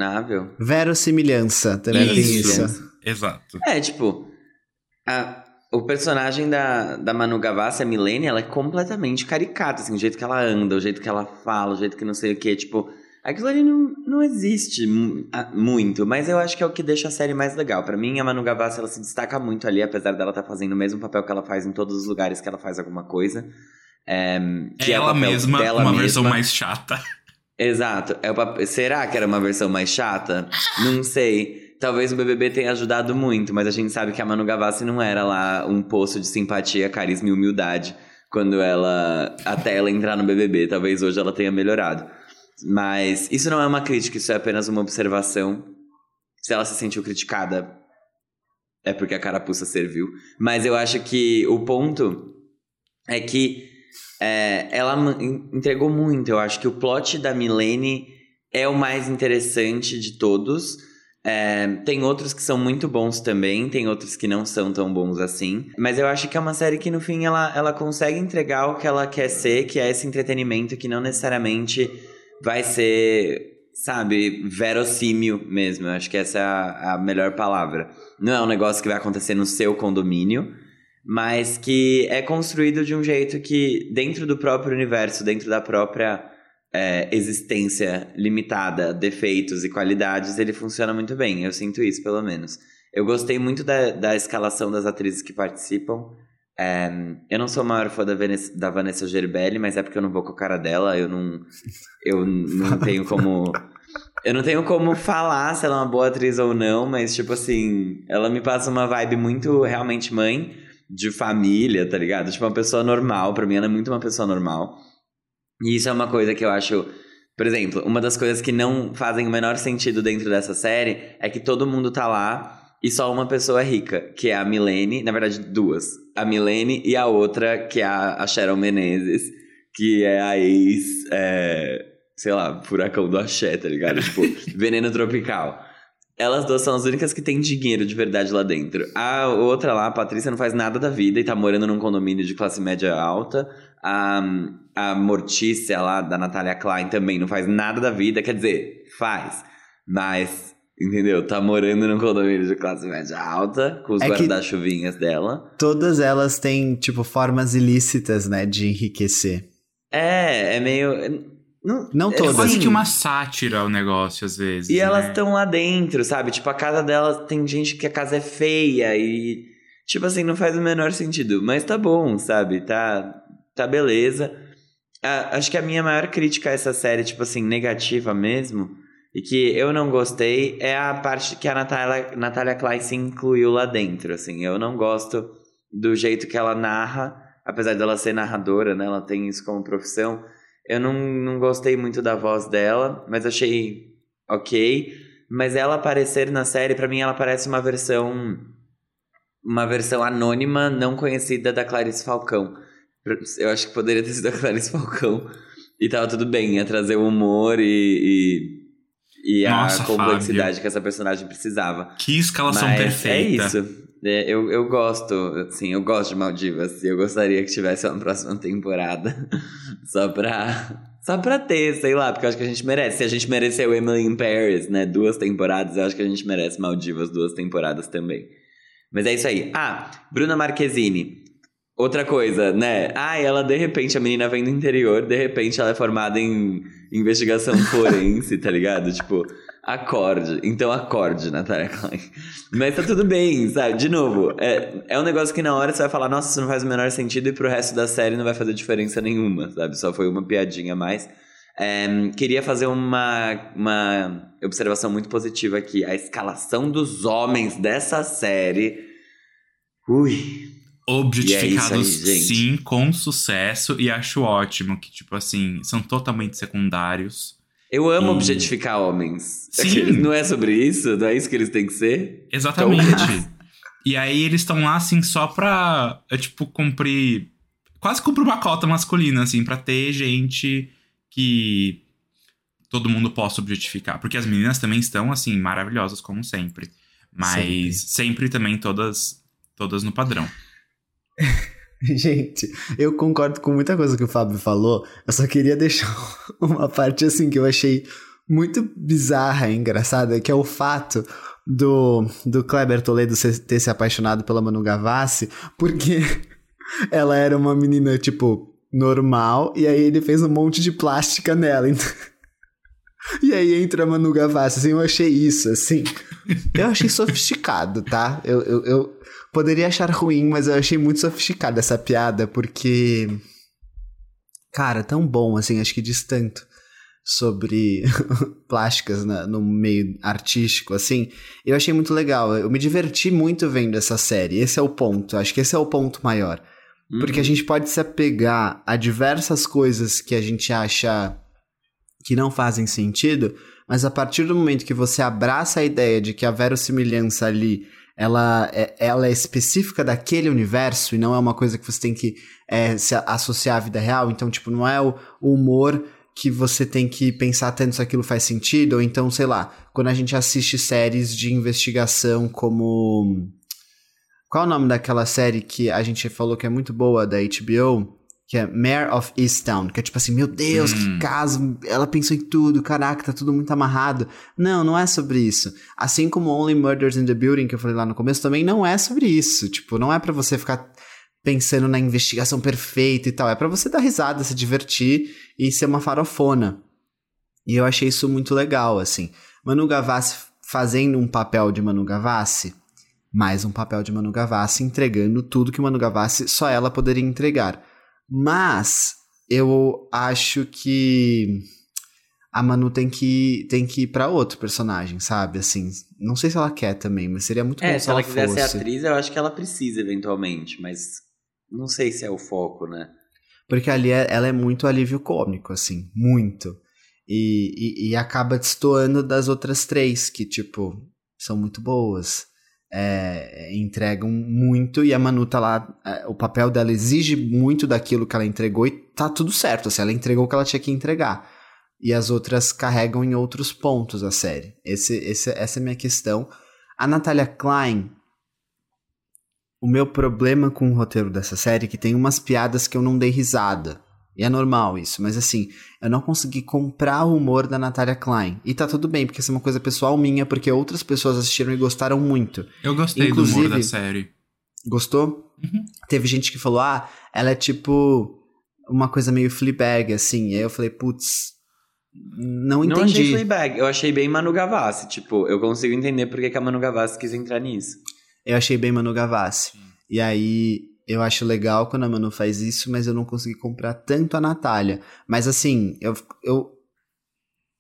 Verossimilhança, também tem Isso. isso. Exato. É, tipo, a- o personagem da, da Manu Gavassi, a Milene, ela é completamente caricata, assim, o jeito que ela anda, o jeito que ela fala, o jeito que não sei o que, tipo, aquilo ali não, não existe muito, mas eu acho que é o que deixa a série mais legal. Pra mim, a Manu Gavassi, ela se destaca muito ali, apesar dela estar fazendo o mesmo papel que ela faz em todos os lugares que ela faz alguma coisa. É, que é é ela papel mesma, dela uma mesma. versão mais chata. Exato. É o pap- Será que era uma versão mais chata? Não sei. Talvez o BBB tenha ajudado muito, mas a gente sabe que a Manu Gavassi não era lá um poço de simpatia, carisma e humildade quando ela. até ela entrar no BBB. Talvez hoje ela tenha melhorado. Mas isso não é uma crítica, isso é apenas uma observação. Se ela se sentiu criticada, é porque a carapuça serviu. Mas eu acho que o ponto é que é, ela entregou muito. Eu acho que o plot da Milene é o mais interessante de todos. É, tem outros que são muito bons também, tem outros que não são tão bons assim. Mas eu acho que é uma série que no fim ela, ela consegue entregar o que ela quer ser, que é esse entretenimento que não necessariamente vai ser, sabe, verossímil mesmo. Eu acho que essa é a, a melhor palavra. Não é um negócio que vai acontecer no seu condomínio, mas que é construído de um jeito que, dentro do próprio universo, dentro da própria é, existência limitada, defeitos e qualidades, ele funciona muito bem. Eu sinto isso, pelo menos. Eu gostei muito da, da escalação das atrizes que participam. É, eu não sou o maior fã da Vanessa, da Vanessa Gerbelli, mas é porque eu não vou com a cara dela, eu não, eu não tenho como Eu não tenho como falar se ela é uma boa atriz ou não, mas, tipo assim, ela me passa uma vibe muito realmente mãe de família, tá ligado? Tipo, uma pessoa normal. Pra mim, ela é muito uma pessoa normal. E isso é uma coisa que eu acho. Por exemplo, uma das coisas que não fazem o menor sentido dentro dessa série é que todo mundo tá lá e só uma pessoa é rica, que é a Milene, na verdade, duas. A Milene e a outra, que é a, Sharon Menezes, que é a ex. É, sei lá, furacão do axé, tá ligado? tipo, veneno tropical. Elas duas são as únicas que têm dinheiro de verdade lá dentro. A outra lá, a Patrícia, não faz nada da vida e tá morando num condomínio de classe média alta. A, a Mortícia lá, da Natália Klein, também não faz nada da vida. Quer dizer, faz. Mas, entendeu? Tá morando num condomínio de classe média alta, com os é guarda-chuvinhas dela. Todas elas têm, tipo, formas ilícitas, né, de enriquecer. É, é meio. Não, não é todas. É quase que uma sátira o negócio, às vezes. E né? elas estão lá dentro, sabe? Tipo, a casa delas tem gente que a casa é feia e. Tipo assim, não faz o menor sentido. Mas tá bom, sabe? Tá, tá beleza. Ah, acho que a minha maior crítica a essa série, tipo assim, negativa mesmo, e que eu não gostei, é a parte que a Natália, Natália Klein se incluiu lá dentro, assim. Eu não gosto do jeito que ela narra, apesar dela ser narradora, né? Ela tem isso como profissão eu não, não gostei muito da voz dela, mas achei ok. Mas ela aparecer na série, para mim, ela parece uma versão. Uma versão anônima, não conhecida da Clarice Falcão. Eu acho que poderia ter sido a Clarice Falcão. E tava tudo bem, ia trazer o humor e, e, e Nossa, a complexidade Fábio. que essa personagem precisava. Que escalação Mas é perfeita. É isso. É, eu, eu gosto, assim, eu gosto de Maldivas. E eu gostaria que tivesse uma próxima temporada. só pra. Só pra ter, sei lá, porque eu acho que a gente merece. Se a gente mereceu Emily in Paris, né? Duas temporadas, eu acho que a gente merece Maldivas duas temporadas também. Mas é isso aí. Ah, Bruna Marquezine. Outra coisa, né? Ah, ela de repente, a menina vem do interior, de repente ela é formada em investigação forense, tá ligado? Tipo, Acorde. Então acorde, Natália Klein. Mas tá tudo bem, sabe? De novo, é, é um negócio que na hora você vai falar, nossa, isso não faz o menor sentido e pro resto da série não vai fazer diferença nenhuma, sabe? Só foi uma piadinha a mais. É, queria fazer uma, uma observação muito positiva aqui. A escalação dos homens dessa série. Ui. Objetificados, é aí, sim, com sucesso. E acho ótimo que, tipo assim, são totalmente secundários eu amo e... objetificar homens. Sim. Não é sobre isso? Não é isso que eles têm que ser? Exatamente. Então... e aí eles estão lá, assim, só pra, é, tipo, cumprir... Quase cumprir uma cota masculina, assim, pra ter gente que todo mundo possa objetificar. Porque as meninas também estão, assim, maravilhosas, como sempre. Mas sempre, sempre também todas, todas no padrão. Gente, eu concordo com muita coisa que o Fábio falou. Eu só queria deixar uma parte assim que eu achei muito bizarra e engraçada, que é o fato do, do Kleber Toledo ter se apaixonado pela Manu Gavassi, porque ela era uma menina, tipo, normal, e aí ele fez um monte de plástica nela. Então... E aí entra a Manu Gavassi, assim, eu achei isso, assim. Eu achei sofisticado, tá? Eu, eu, eu, Poderia achar ruim, mas eu achei muito sofisticada essa piada, porque. Cara, tão bom, assim, acho que diz tanto sobre plásticas na, no meio artístico, assim. Eu achei muito legal. Eu me diverti muito vendo essa série. Esse é o ponto. Acho que esse é o ponto maior. Uhum. Porque a gente pode se apegar a diversas coisas que a gente acha que não fazem sentido, mas a partir do momento que você abraça a ideia de que a verossimilhança ali ela é, ela é específica daquele universo e não é uma coisa que você tem que é, se associar à vida real. Então, tipo, não é o, o humor que você tem que pensar tanto se aquilo faz sentido, ou então, sei lá, quando a gente assiste séries de investigação como. Qual é o nome daquela série que a gente falou que é muito boa da HBO? Que é Mayor of Easttown, que é tipo assim, meu Deus, hum. que caso, ela pensou em tudo, caraca, tá tudo muito amarrado. Não, não é sobre isso. Assim como Only Murders in the Building, que eu falei lá no começo, também não é sobre isso. Tipo, não é para você ficar pensando na investigação perfeita e tal, é para você dar risada, se divertir e ser uma farofona. E eu achei isso muito legal, assim. Manu Gavassi fazendo um papel de Manu Gavassi, mais um papel de Manu Gavassi entregando tudo que Manu Gavassi só ela poderia entregar. Mas eu acho que a Manu tem que, tem que ir pra outro personagem, sabe? Assim, não sei se ela quer também, mas seria muito É, bom se se ela ela quiser fosse. ser atriz, eu acho que ela precisa eventualmente, mas não sei se é o foco, né? Porque ali é- ela é muito alívio cômico, assim, muito. E, e, e acaba destoando das outras três, que, tipo, são muito boas. É, entregam muito e a Manu tá lá. é, o papel dela exige muito daquilo que ela entregou e tá tudo certo. Assim, ela entregou o que ela tinha que entregar. E as outras carregam em outros pontos a série. Esse, esse, essa é a minha questão. A Natalia Klein, o meu problema com o roteiro dessa série é que tem umas piadas que eu não dei risada. E é normal isso, mas assim, eu não consegui comprar o humor da Natalia Klein. E tá tudo bem, porque isso é uma coisa pessoal minha, porque outras pessoas assistiram e gostaram muito. Eu gostei do humor Inclusive- da série. Gostou? Uhum. Teve gente que falou, ah, ela é tipo uma coisa meio Fleabag, assim. E aí eu falei, putz, não Não achei entendi. Fleabag, eu achei bem Manu Gavassi. Tipo, eu consigo entender por que que a Manu Gavassi quis entrar nisso. Eu achei bem Manu Gavassi. E aí, eu acho legal quando a Manu faz isso, mas eu não consegui comprar tanto a Natália. Mas assim, eu, eu.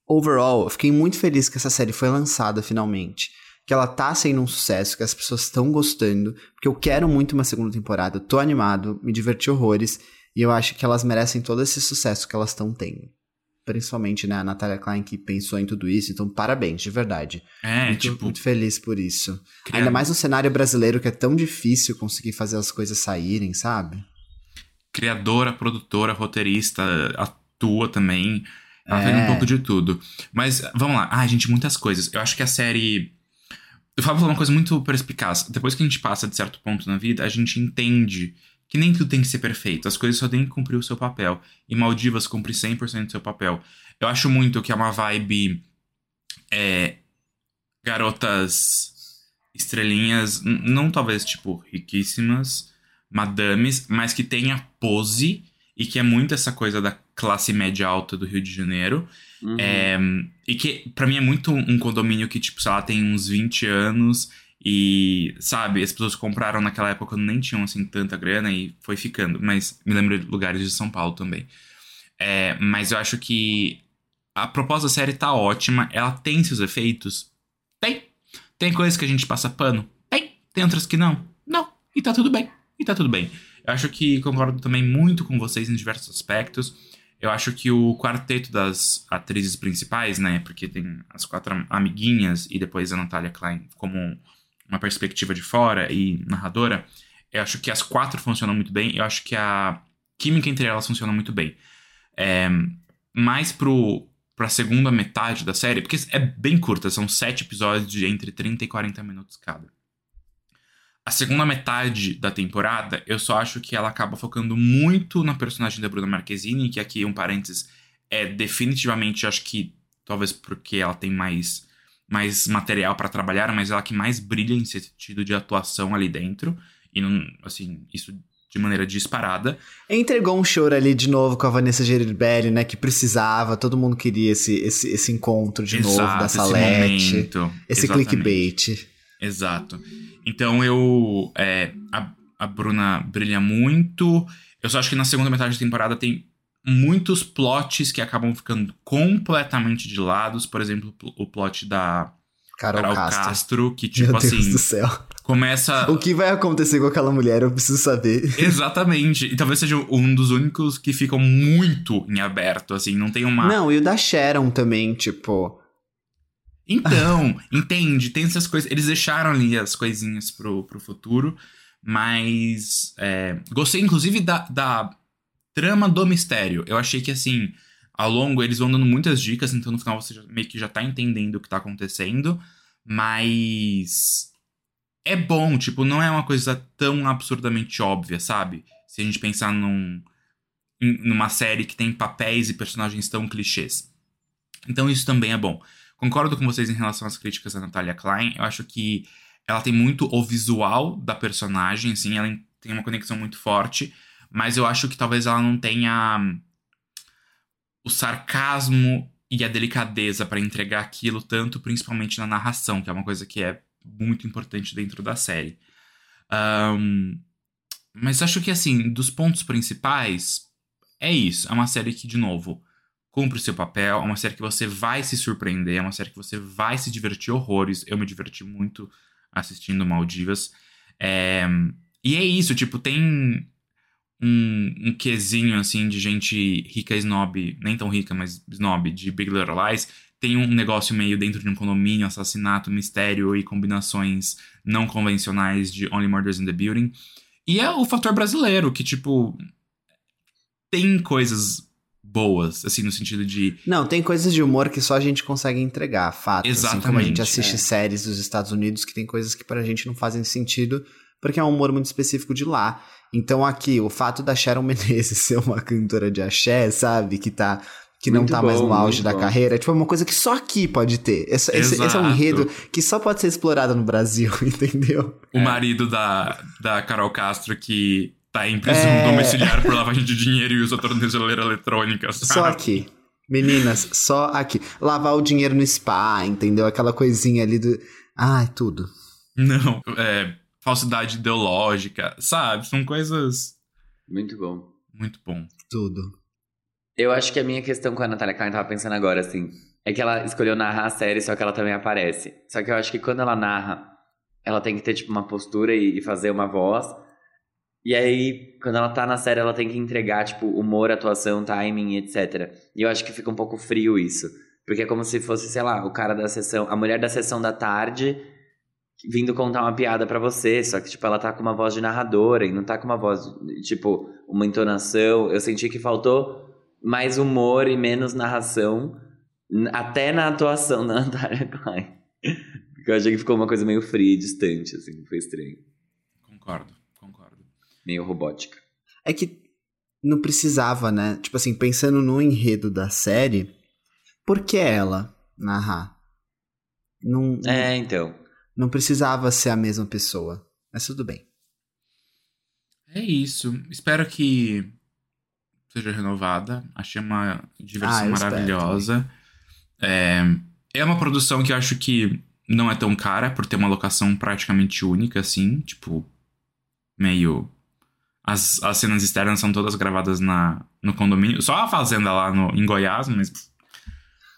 Overall, eu fiquei muito feliz que essa série foi lançada finalmente. Que ela tá sendo um sucesso, que as pessoas estão gostando. Porque eu quero muito uma segunda temporada, eu tô animado, me diverti horrores. E eu acho que elas merecem todo esse sucesso que elas estão tendo. Principalmente, né, a Natália Klein que pensou em tudo isso. Então, parabéns, de verdade. É, muito, tipo, muito feliz por isso. cria- Ainda mais no cenário brasileiro que é tão difícil conseguir fazer as coisas saírem, sabe? criadora, produtora, roteirista, atua também. Ela É. fez um pouco de tudo. Mas vamos lá. Ah, gente, muitas coisas. Eu acho que a série. Eu falo uma coisa muito perspicaz. Depois que a gente passa de certo ponto na vida, a gente entende que nem tudo tem que ser perfeito. As coisas só têm que cumprir o seu papel. E Maldivas cumpre 100% do seu papel. Eu acho muito que é uma vibe. É, garotas estrelinhas, não talvez tipo riquíssimas, madames, mas que tem a pose e que é muito essa coisa da classe média alta do Rio de Janeiro. Uhum. É, e que pra mim é muito um condomínio que, tipo, sei lá, tem uns 20 anos e, sabe, as pessoas compraram naquela época quando nem tinham, assim, tanta grana e foi ficando. Mas me lembro de lugares de São Paulo também. É, mas eu acho que a proposta da série tá ótima. Ela tem seus efeitos? Tem. Tem coisas que a gente passa pano? Tem. Tem outras que não? Não. E tá tudo bem. E tá tudo bem. Eu acho que concordo também muito com vocês em diversos aspectos. Eu acho que o quarteto das atrizes principais, né? Porque tem as quatro amiguinhas e depois a Natalia Klein como uma perspectiva de fora e narradora. Eu acho que as quatro funcionam muito bem. Eu acho que a química entre elas funciona muito bem. É, mais pro, pra segunda metade da série, porque é bem curta, são sete episódios de entre 30 e 40 minutos cada. A segunda metade da temporada, eu só acho que ela acaba focando muito na personagem da Bruna Marquezine, que aqui, um parênteses, é definitivamente, acho que, talvez porque ela tem mais, mais material pra trabalhar, mas ela que mais brilha em sentido de atuação ali dentro. E, não, assim, isso de maneira disparada. Entregou um choro ali de novo com a Vanessa Geribelli, né? Que precisava, todo mundo queria esse, esse, esse encontro de novo da esse Salete. momento. Esse Exatamente. clickbait. Exato. Então eu. é, a, a Bruna brilha muito. Eu só acho que na segunda metade da temporada tem muitos plots que acabam ficando completamente de lados. Por exemplo, o plot da Carol, Carol Castro. Castro, que tipo Meu Deus assim, do céu. começa. O que vai acontecer com aquela mulher, eu preciso saber. Exatamente. E talvez seja um dos únicos que ficam muito em aberto, assim, não tem uma. Não, e o da Sharon também, tipo. Então, entende? Tem essas coisas. Eles deixaram ali as coisinhas pro, pro futuro, mas. é, gostei, inclusive, da, da trama do mistério. Eu achei que, assim, ao longo eles vão dando muitas dicas, então no final você já- meio que já tá entendendo o que tá acontecendo, mas. É bom, tipo, não é uma coisa tão absurdamente óbvia, sabe? Se a gente pensar num, numa série que tem papéis e personagens tão clichês. Então isso também é bom. Concordo com vocês em relação às críticas da Natalia Klein. Eu acho que ela tem muito o visual da personagem, assim, ela tem uma conexão muito forte, mas eu acho que talvez ela não tenha hum, o sarcasmo e a delicadeza para entregar aquilo tanto, principalmente na narração, que é uma coisa que é muito importante dentro da série. Ahn, mas acho que, assim, dos pontos principais, é isso. É uma série que, de novo, cumpre o seu papel, é uma série que você vai se surpreender, é uma série que você vai se divertir horrores. Eu me diverti muito assistindo Maldivas. É, e é isso, tipo, tem um, um quesinho, assim, de gente rica snob, nem tão rica, mas snob, de Big Little Lies. Tem um negócio meio dentro de um condomínio, assassinato, mistério e combinações não convencionais de Only Murders in the Building. E é o fator brasileiro, que, tipo, tem coisas boas, assim, no sentido de. Não, tem coisas de humor que só a gente consegue entregar, fato. Exatamente. Assim como a gente assiste é. séries dos Estados Unidos que tem coisas que pra gente não fazem sentido, porque é um humor muito específico de lá. Então aqui, o fato da Sharon Menezes ser uma cantora de axé, sabe? Que tá. Que não Muito tá mais bom, no auge da bom. carreira, tipo, é uma coisa que só aqui pode ter. Esse, esse- esse é um enredo que só pode ser explorado no Brasil, entendeu? O marido da, da Carol Castro que tá em prisão É. domiciliar por lavagem de dinheiro e usa tornozeleira eletrônica. Só sabe? aqui. Meninas, só aqui. Lavar o dinheiro no spa, entendeu? Aquela coisinha ali do. Ai, tudo. Não, é, falsidade ideológica, sabe? São coisas Muito bom. muito bom. Tudo. Eu acho que a minha questão com a Natália Klein, tava pensando agora, assim, é que ela escolheu narrar a série, só que ela também aparece. Só que eu acho que quando ela narra, ela tem que ter, tipo, uma postura e, e fazer uma voz. E aí, quando ela tá na série, ela tem que entregar, tipo, humor, atuação, timing, etc. E eu acho que fica um pouco frio isso. Porque é como se fosse, sei lá, o cara da sessão, a mulher da sessão da tarde vindo contar uma piada pra você, só que, tipo, ela tá com uma voz de narradora e não tá com uma voz, tipo, uma entonação. Eu senti que faltou mais humor e menos narração, até na atuação da Natália Klein. Porque eu achei que ficou uma coisa meio fria e distante, assim, foi estranho. Concordo, concordo. Meio robótica. É que não precisava, né? Tipo assim, pensando no enredo da série, por que ela narrar? Não, É, então. Não precisava ser a mesma pessoa. Mas tudo bem. É isso. Espero que seja renovada. Achei uma diversão Ah, maravilhosa. É, é uma produção que eu acho que não é tão cara, por ter uma locação praticamente única, assim. Tipo, meio. As, as cenas externas são todas gravadas na, no condomínio. Só a fazenda lá no, em Goiás, mas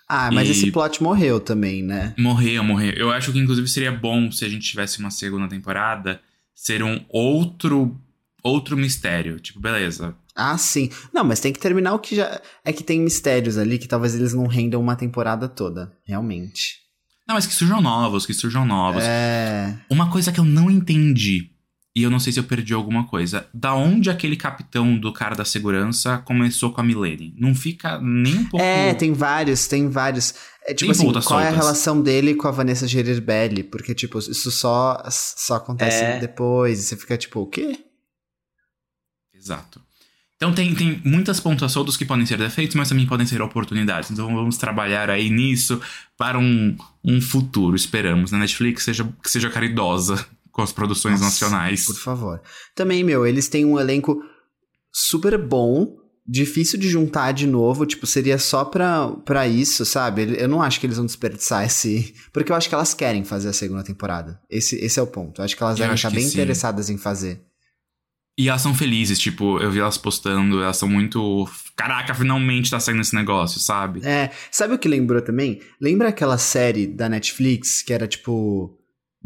Ah, mas E- esse plot morreu também, né? Morreu, morreu. Eu acho que inclusive seria bom se a gente tivesse uma segunda temporada ser um outro outro mistério. Tipo, beleza. Ah, sim. Não, mas tem que terminar o que já. É que tem mistérios ali que talvez eles não rendam uma temporada toda. Realmente. Não, mas que surjam novos, que surjam novos. É. Uma coisa que eu não entendi, e eu não sei se eu perdi alguma coisa, da onde aquele capitão do cara da segurança começou com a Milene? Não fica nem um pouco. É, tem vários, tem vários. É, tipo Tem assim, qual é a soltas. relação dele com a Vanessa Gerbelli? Porque, tipo, isso só, só acontece É. depois. E você fica tipo, o quê? Exato. Então tem, tem muitas pontas soltas que podem ser defeitos, mas também podem ser oportunidades. Então vamos trabalhar aí nisso para um, um futuro, esperamos. Na Netflix seja, que seja caridosa com as produções Nossa, nacionais. Por favor. Também, meu, eles têm um elenco super bom, difícil de juntar de novo, tipo, seria só pra, pra isso, sabe? Eu não acho que eles vão desperdiçar esse. Porque eu acho que elas querem fazer a segunda temporada. Esse, esse é o ponto. Eu acho que elas devem estar bem sim. interessadas em fazer. E elas são felizes, tipo, eu vi elas postando, elas são muito. Caraca, finalmente tá saindo esse negócio, sabe? É, sabe o que lembrou também? Lembra aquela série da Netflix que era tipo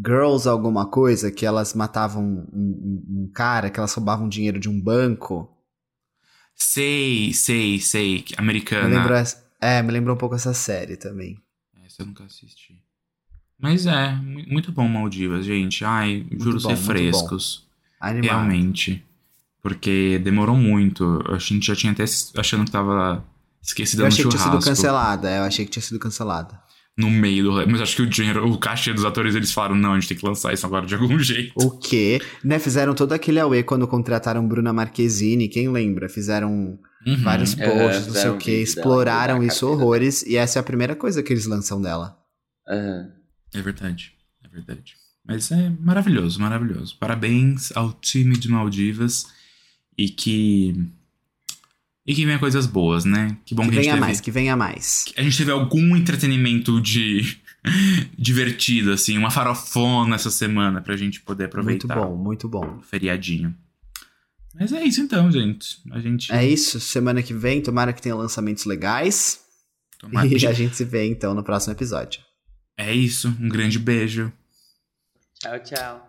Girls alguma coisa, que elas matavam um, um- um cara, que elas roubavam dinheiro de um banco? Sei, sei, sei. Me Americana. essa- é, me lembrou um pouco essa série também. Essa eu nunca assisti. Mas é, mu- muito bom Maldivas, gente. Ai, juro bom, ser muito frescos. Animado. Realmente. Porque demorou muito. A gente já tinha até achando que tava esquecida Eu no achei que tinha sido churrasco. cancelada, é, eu achei que tinha sido cancelada. No meio do rolê. Mas acho que o dinheiro, o cachê dos atores, eles falaram, não, a gente tem que lançar isso agora de algum jeito. O quê? Né, fizeram todo aquele auê quando contrataram Bruna Marquezine, quem lembra? Fizeram Uhum. vários É, posts, não sei o quê, dela, exploraram isso horrores, e essa é a primeira coisa que eles lançam dela. Aham. É verdade, é verdade. Mas é maravilhoso, maravilhoso. Parabéns ao time de Maldivas e que. E que venha coisas boas, né? Que bom que que, a gente venha teve. mais, que venha mais. A gente teve algum entretenimento de. divertido, assim, uma farofona essa semana pra gente poder Muito aproveitar bom, muito bom. feriadinho. Mas é isso então, gente. A gente. É isso. Semana que vem, tomara que tenha lançamentos legais. Tomara E que- a gente se vê então no próximo episódio. É isso. Um grande beijo. Tchau, tchau.